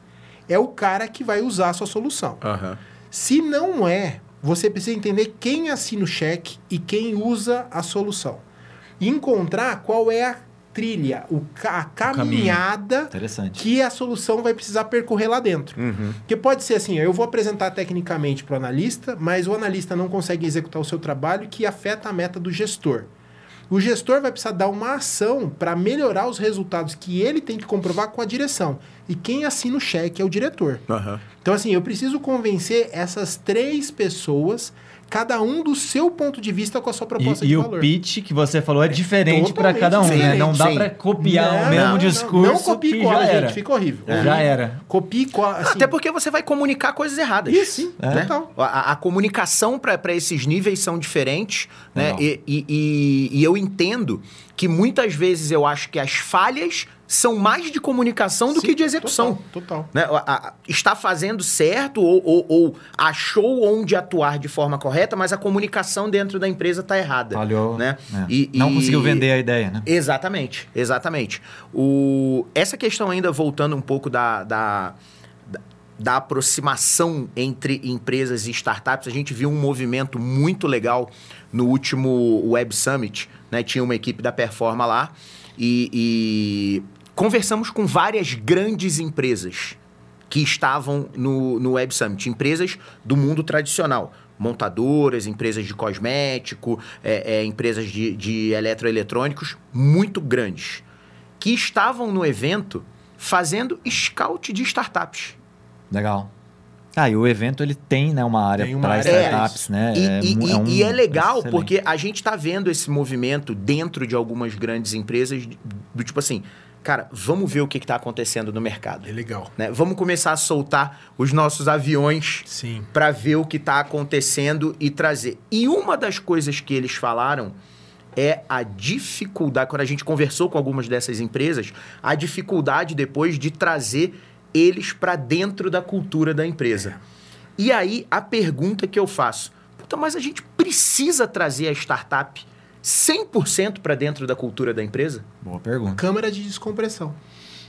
é o cara que vai usar a sua solução. Aham. Se não é, você precisa entender quem assina o cheque e quem usa a solução. E encontrar qual é a trilha, o, ca- a caminhada Interessante. que a solução vai precisar percorrer lá dentro. Uhum. Porque pode ser assim, eu vou apresentar tecnicamente para o analista, mas o analista não consegue executar o seu trabalho que afeta a meta do gestor. O gestor vai precisar dar uma ação para melhorar os resultados que ele tem que comprovar com a direção. E quem assina o cheque é o diretor. Aham. Então, assim, eu preciso convencer essas três pessoas, cada um do seu ponto de vista com a sua proposta E, de e valor. o pitch que você falou é diferente para cada um, né? Não dá para copiar Não, o mesmo não, discurso Não, não copie e cola, já gente, era. fica horrível. Já era. Copie e cola, assim, Até porque você vai comunicar coisas erradas. Isso, sim, né? total. A, a comunicação para esses níveis são diferentes, né? E, e- e- e eu entendo que muitas vezes eu acho que as falhas são mais de comunicação do Sim, que de execução. Total, total. né? A- a- está fazendo certo ou, ou- ou achou onde atuar de forma correta, mas a comunicação dentro da empresa está errada. Falhou. Né? É. E- Não e- conseguiu vender a ideia, né? Exatamente, exatamente. O, essa questão ainda voltando um pouco da, da, da- aproximação entre empresas e startups, a gente viu um movimento muito legal no último Web Summit, né? Tinha uma equipe da Performa lá e, e conversamos com várias grandes empresas que estavam no, no Web Summit, empresas do mundo tradicional. Montadoras, empresas de cosmético, é, é, empresas de, de eletroeletrônicos muito grandes, que estavam no evento fazendo scout de startups. Legal. Ah, e o evento ele tem né, uma área para startups, né? E e- mu- e- um- e é legal excelente. porque a gente está vendo esse movimento dentro de algumas grandes empresas, do tipo assim, cara, vamos ver o que está acontecendo no mercado. É legal. né? Vamos começar a soltar os nossos aviões Sim. para ver o que está acontecendo e trazer. E uma das coisas que eles falaram é a dificuldade, quando a gente conversou com algumas dessas empresas, a dificuldade depois de trazer eles para dentro da cultura da empresa. E aí a pergunta que eu faço, puta, mas a gente precisa trazer a startup 100% para dentro da cultura da empresa? Boa pergunta. Câmara de descompressão.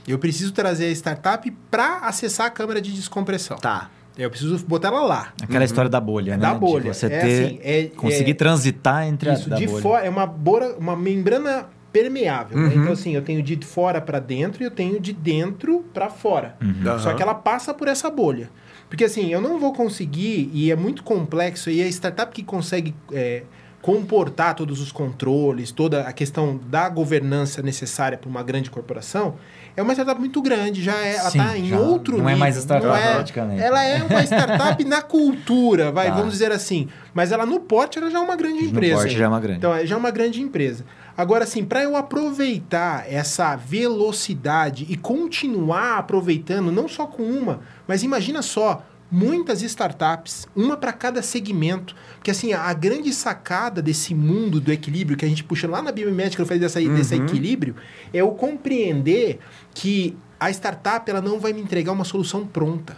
Eu preciso trazer a startup para acessar a câmara de descompressão. Tá. Eu preciso botar ela lá. Aquela história da bolha, né? Da De bolha. você É ter, assim, é- conseguir é- transitar entre Isso, a da de bolha. fora é uma bora, uma membrana permeável. né? Uhum. Então assim, eu tenho de fora para dentro e eu tenho de dentro para fora. Uhum. Só que ela passa por essa bolha. Porque assim, eu não vou conseguir, e é muito complexo, e a startup que consegue é, comportar todos os controles, toda a questão da governança necessária para uma grande corporação, é uma startup muito grande, já é, ela está em outro não é nível. mais startup, não é- praticamente. Ela é uma startup na cultura, vai, Tá. vamos dizer assim. Mas ela no porte, ela já é uma grande No empresa. porte já é uma grande. Então, é já é uma grande empresa. Agora, assim, para eu aproveitar essa velocidade e continuar aproveitando, não só com uma, mas imagina só, muitas startups, uma para cada segmento. Porque, assim, a, grande sacada desse mundo do equilíbrio, que a gente puxa lá na biomédica, eu falei dessa, desse equilíbrio, é o compreender que a startup ela não vai me entregar uma solução pronta.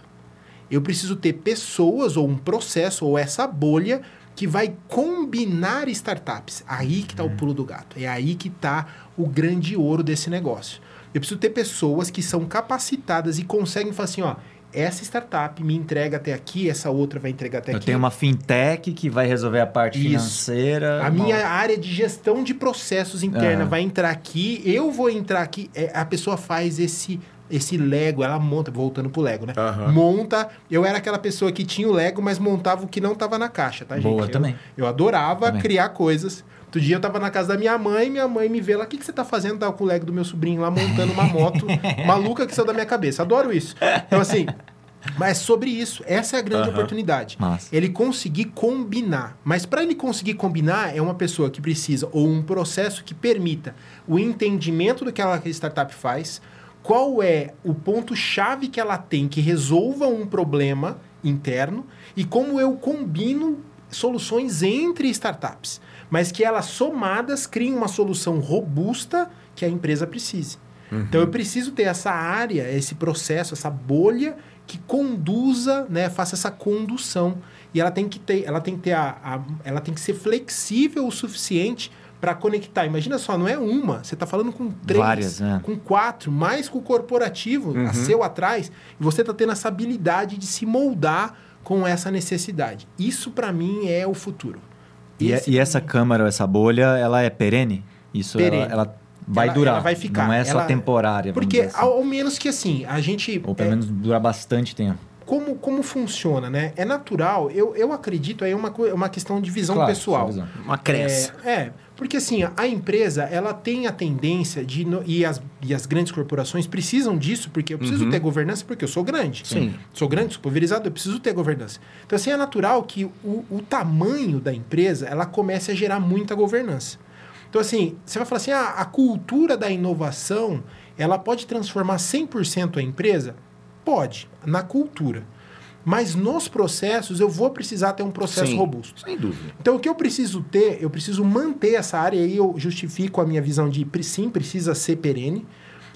Eu preciso ter pessoas ou um processo ou essa bolha que vai combinar startups. Aí que está o pulo do gato. É aí que está o grande ouro desse negócio. Eu preciso ter pessoas que são capacitadas e conseguem falar assim, ó, essa startup me entrega até aqui, essa outra vai entregar até Eu aqui. tenho uma fintech que vai resolver a parte Isso. financeira. A minha área de gestão de processos interna Ah. vai entrar aqui, eu vou entrar aqui. É, a pessoa faz esse esse Lego, ela monta, voltando pro Lego, né? Aham. Monta. Eu era aquela pessoa que tinha o Lego, mas montava o que não tava na caixa, tá, gente? Boa Eu- também. Eu, adorava Também. criar coisas. Outro dia eu tava na casa da minha mãe, minha mãe me vê lá, o que, que você tá fazendo? Com o Lego do meu sobrinho lá montando uma moto maluca que saiu da minha cabeça. Adoro isso. Então, assim, mas sobre isso, essa é a grande Aham. oportunidade Massa. ele conseguir combinar. Mas para ele conseguir combinar, é uma pessoa que precisa, ou um processo que permita o entendimento do que aquela startup faz, qual é o ponto-chave que ela tem que resolva um problema interno e como eu combino soluções entre startups, mas que elas somadas criem uma solução robusta que a empresa precise. Então eu preciso ter essa área, esse processo, essa bolha que conduza, né, faça essa condução. E ela tem que ter, ela tem que ter a, a- ela tem que ser flexível o suficiente para conectar. Imagina só, não é uma, você está falando com três, Várias, né? com quatro, mais com o corporativo, a seu atrás, e você está tendo essa habilidade de se moldar com essa necessidade. Isso para mim é o futuro. E, Esse e essa câmara, essa bolha, ela é perene? Isso, ela- Perene. Ela, vai ela- durar. ela vai ficar. Não é só Ela- temporária. Porque assim. ao, ao menos que assim, a gente. Ou pelo é, menos durar bastante tempo. Como, como funciona, né? É natural, eu, eu acredito, aí é uma, é uma questão de visão Claro, pessoal. visão. Uma crença. É, é, porque assim, a empresa, ela tem a tendência de... e, as, e as grandes corporações precisam disso, porque eu preciso ter governança, porque eu sou grande. Sim. Sou grande, sou pulverizado, eu preciso ter governança. Então, assim, é natural que o, o tamanho da empresa, ela comece a gerar muita governança. Então, assim, você vai falar assim, ah, a cultura da inovação, ela pode transformar 100% a empresa? Pode, na cultura. Mas nos processos, eu vou precisar ter um processo Sim, robusto. Sem dúvida. Então, o que eu preciso ter, eu preciso manter essa área, e aí eu justifico a minha visão de sim, precisa ser perene,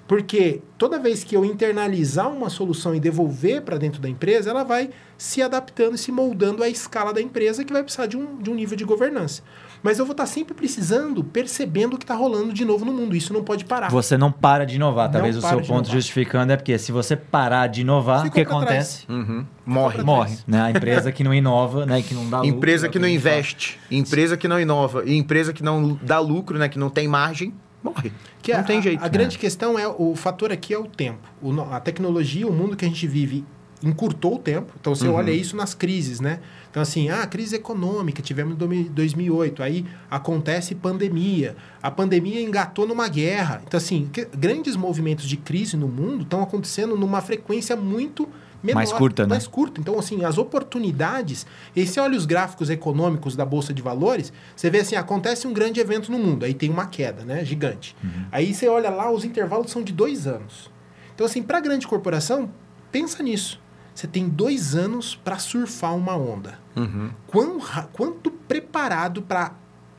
porque toda vez que eu internalizar uma solução e devolver para dentro da empresa, ela vai se adaptando e se moldando à escala da empresa, que vai precisar de um, de um nível de governança. Mas eu vou estar sempre precisando, percebendo o que está rolando de novo no mundo. Isso não pode parar. Você não para de inovar. Não Talvez o seu ponto inovar. justificando é porque se você parar de inovar, o que acontece? Uhum. Morre. Morre. Né? A empresa que não inova, né? que não dá lucro, Empresa é que não investe, empresa que não inova e empresa que não dá lucro, né, que não tem margem, morre. Que não a, tem jeito. A, a grande questão é o fator aqui é o tempo. O a tecnologia, o mundo que a gente vive encurtou o tempo. Então você olha isso nas crises, né? Então assim, ah, crise econômica, tivemos em domi- 2008, aí acontece pandemia. A pandemia engatou numa guerra. Então assim, que- grandes movimentos de crise no mundo estão acontecendo numa frequência muito menor, Mais curta, né? mais curta. Então, assim, as oportunidades. E você olha os gráficos econômicos da Bolsa de Valores, você vê assim: acontece um grande evento no mundo, aí tem uma queda, né? Gigante. Uhum. Aí você olha lá, os intervalos são de dois anos. Então, assim, para grande corporação, pensa nisso. Você tem dois anos para surfar uma onda. Uhum. Quão, quanto preparado para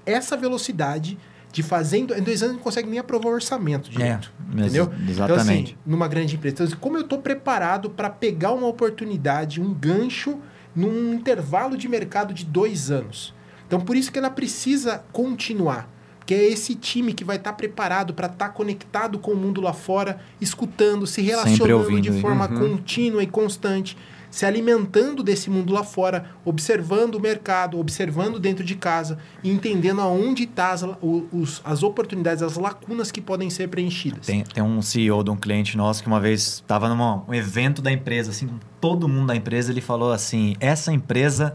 essa velocidade de fazendo. Em dois anos não consegue nem aprovar o orçamento direito. É, entendeu? Exatamente. Então, assim, numa grande empresa. Então, assim, como eu estou preparado para pegar uma oportunidade, um gancho, num intervalo de mercado de dois anos? Então, por isso que ela precisa continuar. Porque é esse time que vai estar preparado para estar conectado com o mundo lá fora, escutando, se relacionando de forma Uhum. contínua e constante, se alimentando desse mundo lá fora, observando o mercado, observando dentro de casa e entendendo aonde estão as, os- as oportunidades, as lacunas que podem ser preenchidas. Tem, tem um CEO de um cliente nosso que uma vez estava num um evento da empresa, assim, com todo mundo da empresa, ele falou assim: essa empresa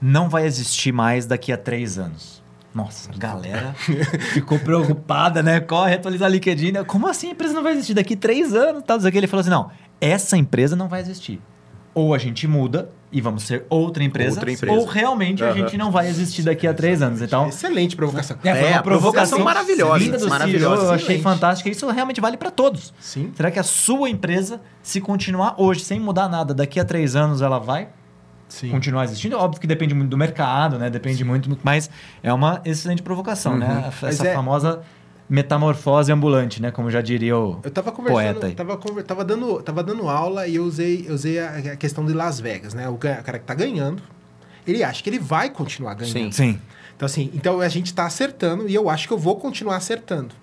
não vai existir mais daqui a três anos. Nossa, a galera ficou preocupada, né? Corre, atualizar LinkedIn. Como assim a empresa não vai existir daqui a três anos? Tal, Ele falou assim: não, essa empresa não vai existir. Ou a gente muda e vamos ser outra empresa, Outra empresa. ou realmente a Aham. gente não vai existir daqui a três anos. Então, Excelente provocação. é, foi É, uma a provocação maravilhosa, vinda do maravilhosa, CEO, eu achei fantástica. Isso realmente vale para todos. Sim. Será que a sua empresa, se continuar hoje sem mudar nada, daqui a três anos ela vai Sim. continuar existindo? Óbvio que depende muito do mercado, né? Depende muito, mas é uma excelente provocação, né? Mas Essa é- famosa metamorfose ambulante, né? Como já diria o Eu tava conversando, poeta aí. tava, conver- tava, dando, tava dando aula e eu usei, eu usei a, a questão de Las Vegas, né? O cara que tá ganhando, ele acha que ele vai continuar ganhando. Sim. Sim. Então, assim, então a gente tá acertando e eu acho que eu vou continuar acertando.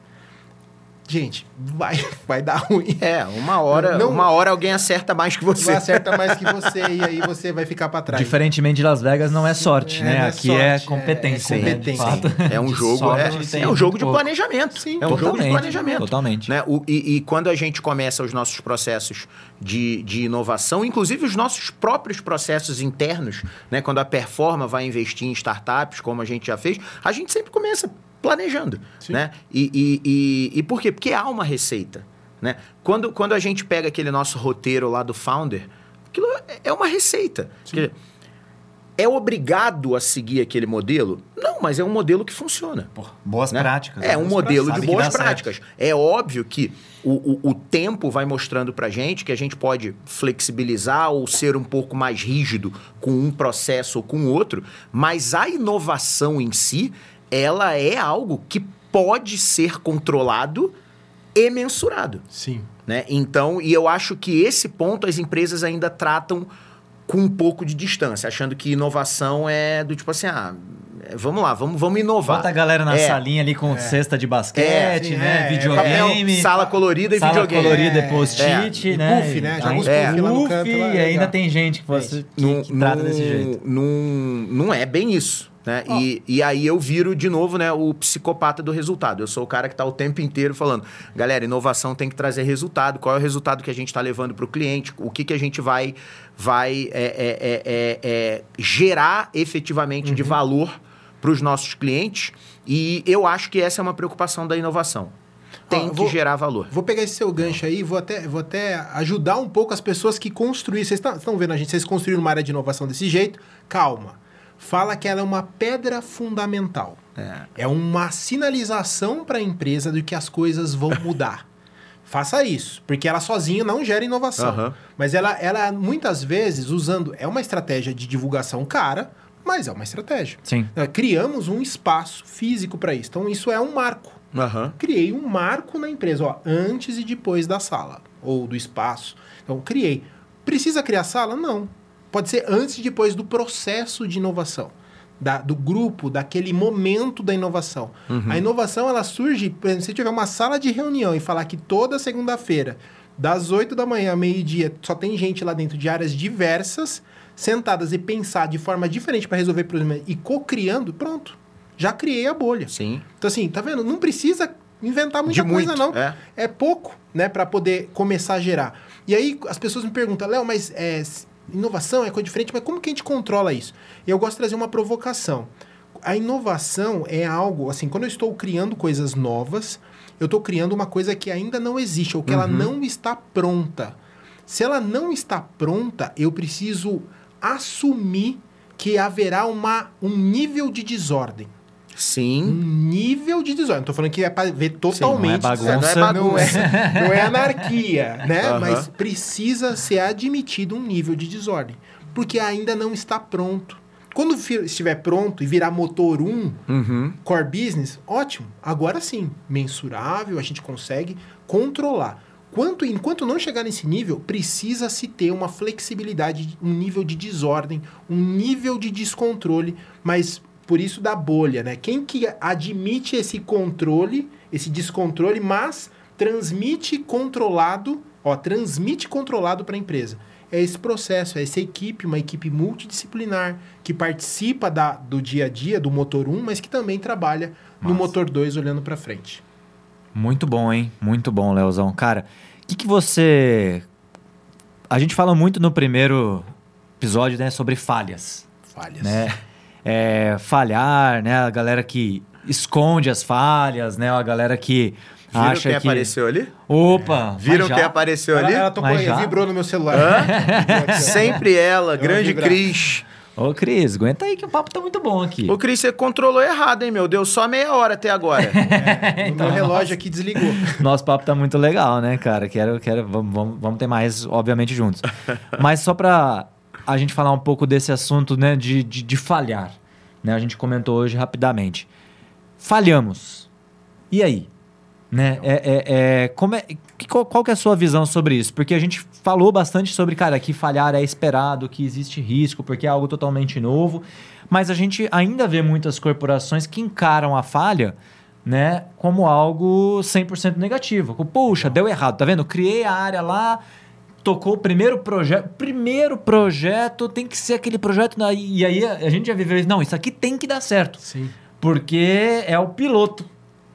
Gente, vai, vai dar ruim. É, uma hora, Não- uma hora alguém acerta mais que você. Vai acerta mais que você e aí você vai ficar para trás. Diferentemente de Las Vegas, não é sorte, É, né? é Aqui é sorte, competência, é- é né? De competência. fato. É um jogo, Sorte é, tem é um jogo de pouco. planejamento. Sim, é um jogo de totalmente, planejamento. totalmente. Né? O- e, e quando a gente começa os nossos processos de, de inovação, inclusive os nossos próprios processos internos, né? quando a Performa vai investir em startups, como a gente já fez, a gente sempre começa planejando. Sim. Né? E, e, e, e por quê? Porque há uma receita. Né? Quando, quando a gente pega aquele nosso roteiro lá do Founder, aquilo é- é uma receita. Quer dizer, é obrigado a seguir aquele modelo? Não, mas é um modelo que funciona. Boas né? práticas. É né? um modelo práticas. de boas dá certo. práticas. É óbvio que o, o, o tempo vai mostrando pra gente que a gente pode flexibilizar ou ser um pouco mais rígido com um processo ou com outro, mas a inovação em si, ela é algo que pode ser controlado e mensurado Sim. né? Então, e eu acho que esse ponto as empresas ainda tratam com um pouco de distância, achando que inovação é do tipo assim, ah, é, vamos lá, vamos, vamos inovar. Bota a galera na É. salinha ali com cesta de basquete, É, né? é, Videogame. Papel, sala colorida e sala videogame. colorida É, e post-it, é. né? Puff, né? Joga Aí- os puff é, lá no canto lá, e ainda tem gente que, você, que, Não, que trata não- desse jeito. Não, não é bem isso. Né? E, e aí eu viro de novo né, o psicopata do resultado. Eu sou o cara que está o tempo inteiro falando, galera, inovação tem que trazer resultado. Qual é o resultado que a gente está levando para o cliente? O que, que a gente vai, vai é, é, é, é, é gerar efetivamente de valor para os nossos clientes? E eu acho que essa é uma preocupação da inovação. Tem Ó, que vou- gerar valor. Vou pegar esse seu gancho aí, vou até, vou até ajudar um pouco as pessoas que construíram. Vocês estão vendo a gente, vocês construíram uma área de inovação desse jeito? Calma. Fala que ela é uma pedra fundamental. É uma sinalização para a empresa de que as coisas vão mudar. Faça isso, porque ela sozinha não gera inovação. Aham. Mas ela, ela, muitas vezes, usando. É uma estratégia de divulgação cara, mas é uma estratégia. Sim. É, Criamos um espaço físico para isso. Então, isso é um marco Aham. criei um marco na empresa, ó, antes e depois da sala ou do espaço. Então, criei. Precisa criar sala? Não. Pode ser antes e depois do processo de inovação, da- do grupo, daquele momento da inovação. A inovação ela surge, por exemplo, se tiver uma sala de reunião e falar que toda segunda-feira, das 8 da manhã a meio-dia, só tem gente lá dentro de áreas diversas, sentadas e pensar de forma diferente para resolver problemas e co-criando, pronto. Já criei a bolha. Sim. Então, assim, tá vendo? Não precisa inventar muita De coisa, muito, não. é. É pouco, né, para poder começar a gerar. E aí as pessoas me perguntam, Léo, mas é, inovação é coisa diferente, mas como que a gente controla isso? E eu gosto de trazer uma provocação. A inovação é algo, assim, quando eu estou criando coisas novas, eu estou criando uma coisa que ainda não existe, ou que ela não está pronta. Se ela não está pronta, eu preciso assumir que haverá uma, um nível de desordem um Sim. nível de desordem. Não tô falando que é para ver totalmente. não é desordem, bagunça. Não é, não é anarquia, né? Aham. Mas precisa ser admitido um nível de desordem. Porque ainda não está pronto. Quando estiver pronto e virar motor 1, Uhum. core business, ótimo. Agora sim, mensurável, a gente consegue controlar. Quanto, enquanto não chegar nesse nível, precisa se ter uma flexibilidade, um nível de desordem, um nível de descontrole, mas por isso da bolha, né? Quem que admite esse controle, esse descontrole, mas transmite controlado, ó, transmite controlado para a empresa. É esse processo, é essa equipe, uma equipe multidisciplinar que participa da, do dia a dia do motor 1, mas que também trabalha no motor 2 olhando para frente. Muito bom, hein? Muito bom, Leozão. Cara, o que, que você. A gente fala muito no primeiro episódio né, sobre falhas. Falhas. Né? É, falhar, né? A galera que esconde as falhas, né? A galera que Viram acha quem que. apareceu ali? Opa! Viram quem apareceu Ela, ali? ela tocou Mas aí, já? vibrou no meu celular. Hã? Sempre ela, grande. Cris. Ô, Cris, aguenta aí que o papo tá muito bom aqui. Ô, Cris, você controlou errado, hein, meu? Deu só meia hora até agora. o meu relógio aqui desligou. Nosso papo tá muito legal, né, cara? Quero, quero, vamos, vamos, vamos ter mais, obviamente, juntos. Mas só pra a gente falar um pouco desse assunto, né, de, de, de falhar. Né? A gente comentou hoje rapidamente. Falhamos. E aí? Né? É, é, é, como é, qual, qual que é a sua visão sobre isso? Porque a gente falou bastante sobre, cara, que falhar é esperado, que existe risco, porque é algo totalmente novo. Mas a gente ainda vê muitas corporações que encaram a falha né, como algo 100% negativo. Puxa, deu errado, tá vendo? Criei a área lá, tocou o primeiro projeto. Primeiro projeto tem que ser aquele projeto. na- E aí a a gente já viveu isso. Não, isso aqui tem que dar certo. Sim. Porque é o piloto,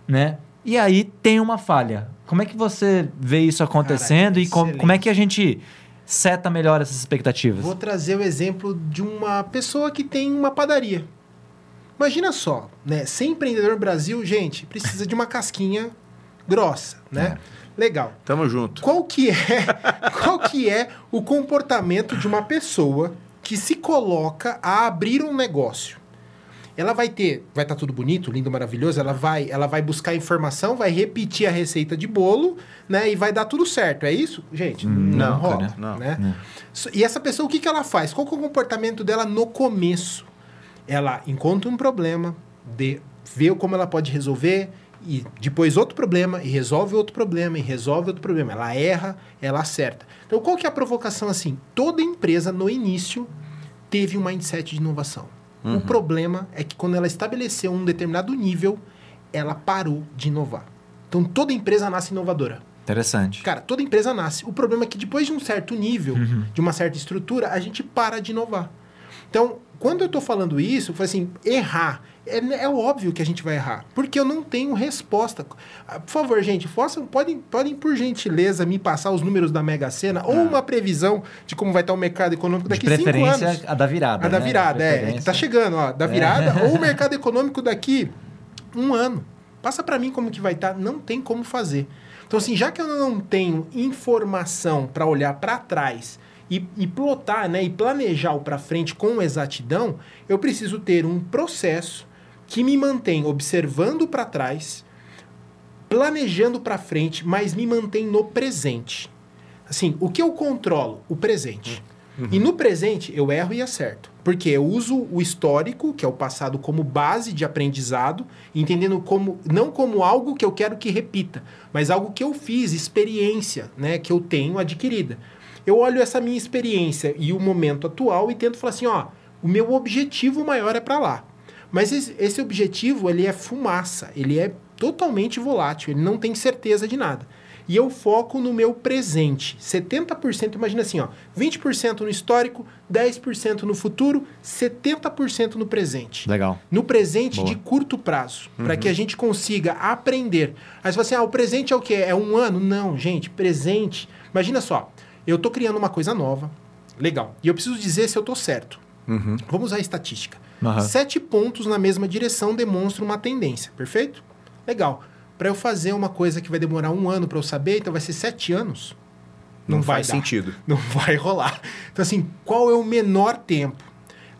né? E aí tem uma falha. Como é que você vê isso acontecendo e como, excelente. como é que a gente seta melhor essas expectativas? Vou trazer o exemplo de uma pessoa que tem uma padaria. Imagina só, né? Ser empreendedor no Brasil, gente, precisa de uma casquinha grossa, né? Legal. Tamo junto. Qual que é, qual que é o comportamento de uma pessoa que se coloca a abrir um negócio? Ela vai ter, vai estar tudo bonito, lindo, maravilhoso, ela vai, ela vai buscar informação, vai repetir a receita de bolo, né, e vai dar tudo certo. É isso? Gente, não, nunca, rola, né? Não. né? So- E essa pessoa, o que, que ela faz? Qual que é o comportamento dela no começo? Ela encontra um problema, de, vê como ela pode resolver, e depois outro problema, e resolve outro problema, e resolve outro problema. Ela erra, ela acerta. Então, qual que é a provocação assim? Toda empresa, no início, teve um mindset de inovação. O problema é que quando ela estabeleceu um determinado nível, ela parou de inovar. Então, toda empresa nasce inovadora. Interessante. Cara, toda empresa nasce. O problema é que depois de um certo nível, de uma certa estrutura, a gente para de inovar. Então, quando eu tô falando isso, eu falei assim, errar. É, é óbvio que a gente vai errar, porque eu não tenho resposta. Ah, Por favor, gente, possam, podem, podem, por gentileza, me passar os números da Mega Sena ou uma previsão de como vai estar o mercado econômico daqui cinco preferência, anos. a da virada. A da né? virada, é. preferência. Que tá chegando, ó. Da virada ou o mercado econômico daqui um ano. Passa para mim como que vai estar. Não tem como fazer. Então, assim, já que eu não tenho informação para olhar para trás e, e plotar, né, e planejar o para frente com exatidão, eu preciso ter um processo que me mantém observando para trás, planejando para frente, mas me mantém no presente. Assim, o que eu controlo? O presente. E no presente eu erro e acerto. Porque eu uso o histórico, que é o passado, como base de aprendizado, entendendo como não como algo que eu quero que repita, mas algo que eu fiz, experiência, né, que eu tenho adquirida. Eu olho essa minha experiência e o momento atual e tento falar assim, ó, o meu objetivo maior é para lá. Mas esse, esse objetivo, ele é fumaça, ele é totalmente volátil, ele não tem certeza de nada. E eu foco no meu presente. 70%, imagina assim, ó, 20% no histórico, 10% no futuro, 70% no presente. Legal. No presente Boa. de curto prazo, para que a gente consiga aprender. Aí você fala assim: ah, o presente é o quê? É um ano? Não, gente, presente. Imagina só, eu tô criando uma coisa nova, legal, e eu preciso dizer se eu tô certo. Vamos usar a estatística. Aham. Sete pontos na mesma direção demonstram uma tendência, perfeito? Legal. Para eu fazer uma coisa que vai demorar um ano para eu saber, então vai ser sete anos. Não, vai faz dar. sentido. Não vai rolar. Então, assim, qual é o menor tempo?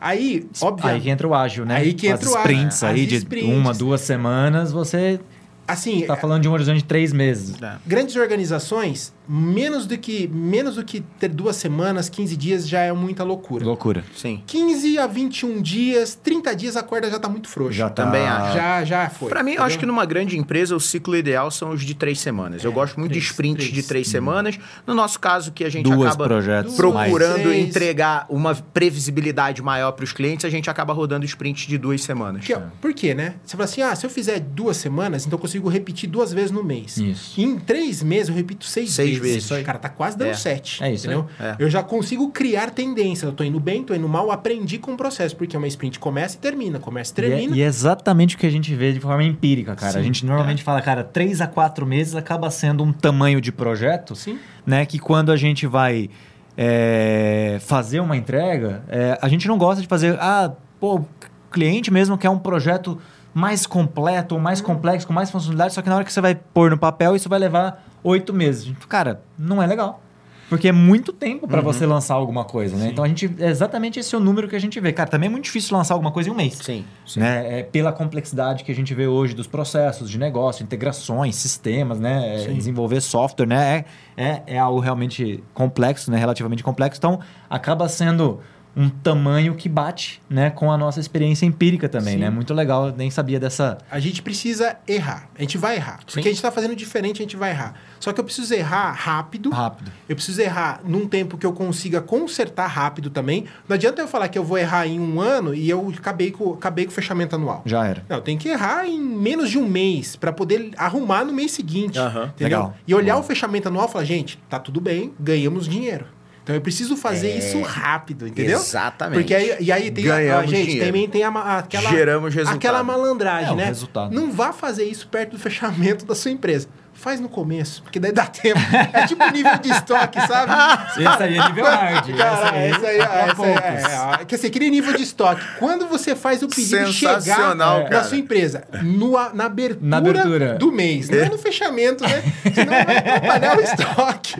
Aí, obviamente. Aí que entra o ágil, né? Aí que entra As o ágil, sprints né? aí As de sprints. uma, duas semanas, você Assim, tá falando de um horizonte de três meses. É. grandes organizações, menos do que menos do que ter duas semanas, 15 dias já é muita loucura. Loucura. Sim. 15 a 21 dias, 30 dias a corda já tá muito frouxa. Já tá- Também acho. Já, já foi. Pra mim, eu acho que numa grande empresa, o ciclo ideal são os de três semanas. eu É, gosto muito três, de sprints três. de três semanas. No nosso caso, que a gente Duas acaba projetos. procurando Três. entregar uma previsibilidade maior para os clientes, a gente acaba rodando sprints de duas semanas. Porque, ó, por quê, né? Você fala assim, ah, se eu fizer duas semanas, então eu consigo repetir duas vezes no mês. Isso. Em três meses eu repito seis, Seis vezes. vezes. Isso aí. Cara, tá quase dando É. sete. É isso entendeu? aí. É. Eu já consigo criar tendência. Eu tô indo bem, tô indo mal, aprendi com o processo. Porque uma sprint começa e termina, começa e E é, termina. e é exatamente o que a gente vê de forma empírica, cara. Sim, a gente normalmente fala, cara, três a quatro meses acaba sendo um tamanho de projeto, Sim. né? Que quando a gente vai é, fazer uma entrega, é, a gente não gosta de fazer, ah, pô, o cliente mesmo quer um projeto mais completo, ou mais Uhum. complexo, com mais funcionalidade, só que na hora que você vai pôr no papel, isso vai levar oito meses. Gente, Cara, não é legal. Porque é muito tempo para você lançar alguma coisa, né? Então a gente. É exatamente esse é o número que a gente vê. Cara, também é muito difícil lançar alguma coisa em um mês Sim. sim. né? É pela complexidade que a gente vê hoje dos processos de negócio, integrações, sistemas, né? É, Sim. desenvolver software, né? É, é, é algo realmente complexo, né? Relativamente complexo. Então, acaba sendo um tamanho que bate, né? Com a nossa experiência empírica também, Sim. né? Muito legal. Eu nem sabia dessa... A gente precisa errar. A gente vai errar. Porque a gente tá fazendo diferente, a gente vai errar. Só que eu preciso errar rápido. Rápido. Eu preciso errar num tempo que eu consiga consertar rápido também. Não adianta eu falar que eu vou errar em um ano e eu acabei com, acabei com o fechamento anual. Já era. Não, tem que errar em menos de um mês para poder arrumar no mês seguinte. Aham. Entendeu? Legal. E olhar o fechamento anual e falar, gente, tá tudo bem, ganhamos dinheiro. Então eu preciso fazer É. isso rápido, entendeu? Exatamente. Porque aí, e aí tem a, Ganhamos gente, dinheiro. também tem a, aquela Geramos resultado. aquela malandragem, É, né? resultado. Não vá fazer isso perto do fechamento da sua empresa. Faz no começo, porque daí dá tempo. É tipo nível de estoque, sabe? Esse aí é nível hard. Cara, essa aí, pra essa aí é, é, é, que assim, aquele nível de estoque. Quando você faz o pedido chegar Sensacional, na cara. sua empresa, no, a- na, abertura Na abertura. do mês, não é no fechamento, né? Senão vai atrapalhar o estoque.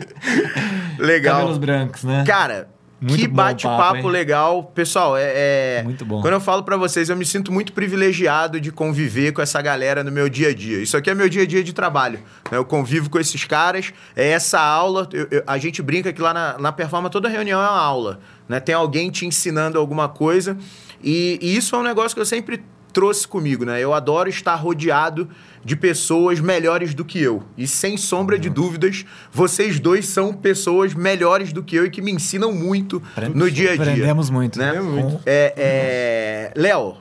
Legal. Cabelos brancos, né? Cara, Muito que bate-papo legal. Pessoal, é, é- Muito bom. Quando eu falo pra vocês, eu me sinto muito privilegiado de conviver com essa galera no meu dia a dia. Isso aqui é meu dia a dia de trabalho. né? Eu convivo com esses caras. É essa aula. eu- eu- a gente brinca que lá na, na Performa toda reunião é uma aula. Né? Tem alguém te ensinando alguma coisa. E, e isso é um negócio que eu sempre trouxe comigo, né? Eu adoro estar rodeado de pessoas melhores do que eu. E sem sombra de dúvidas, vocês dois são pessoas melhores do que eu e que me ensinam muito no dia a dia. Aprendemos muito. Né? Aprendemos muito. É, é... Léo,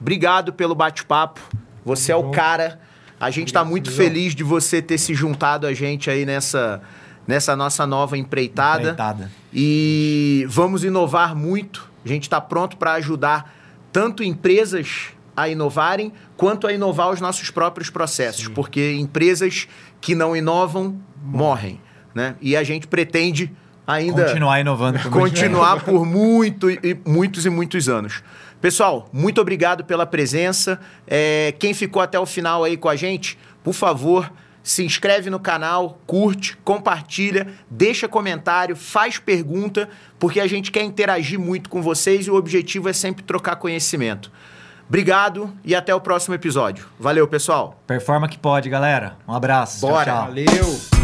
obrigado pelo bate-papo. Você é o cara. A gente está muito feliz de você ter se juntado a gente aí nessa, nessa nossa nova empreitada. Empreitada. E vamos inovar muito A gente está pronto para ajudar tanto empresas a inovarem quanto a inovar os nossos próprios processos, porque empresas que não inovam morrem, né? E a gente pretende ainda Continuar inovando. por muito continuar por muito, e, muitos e muitos anos. Pessoal, muito obrigado pela presença. É, quem ficou até o final aí com a gente, por favor, se inscreve no canal, curte, compartilha, deixa comentário, faz pergunta, porque a gente quer interagir muito com vocês e o objetivo é sempre trocar conhecimento. Obrigado e até o próximo episódio. Valeu, pessoal. Performa que pode, galera. Um abraço. Bora. Tchau, tchau. Valeu!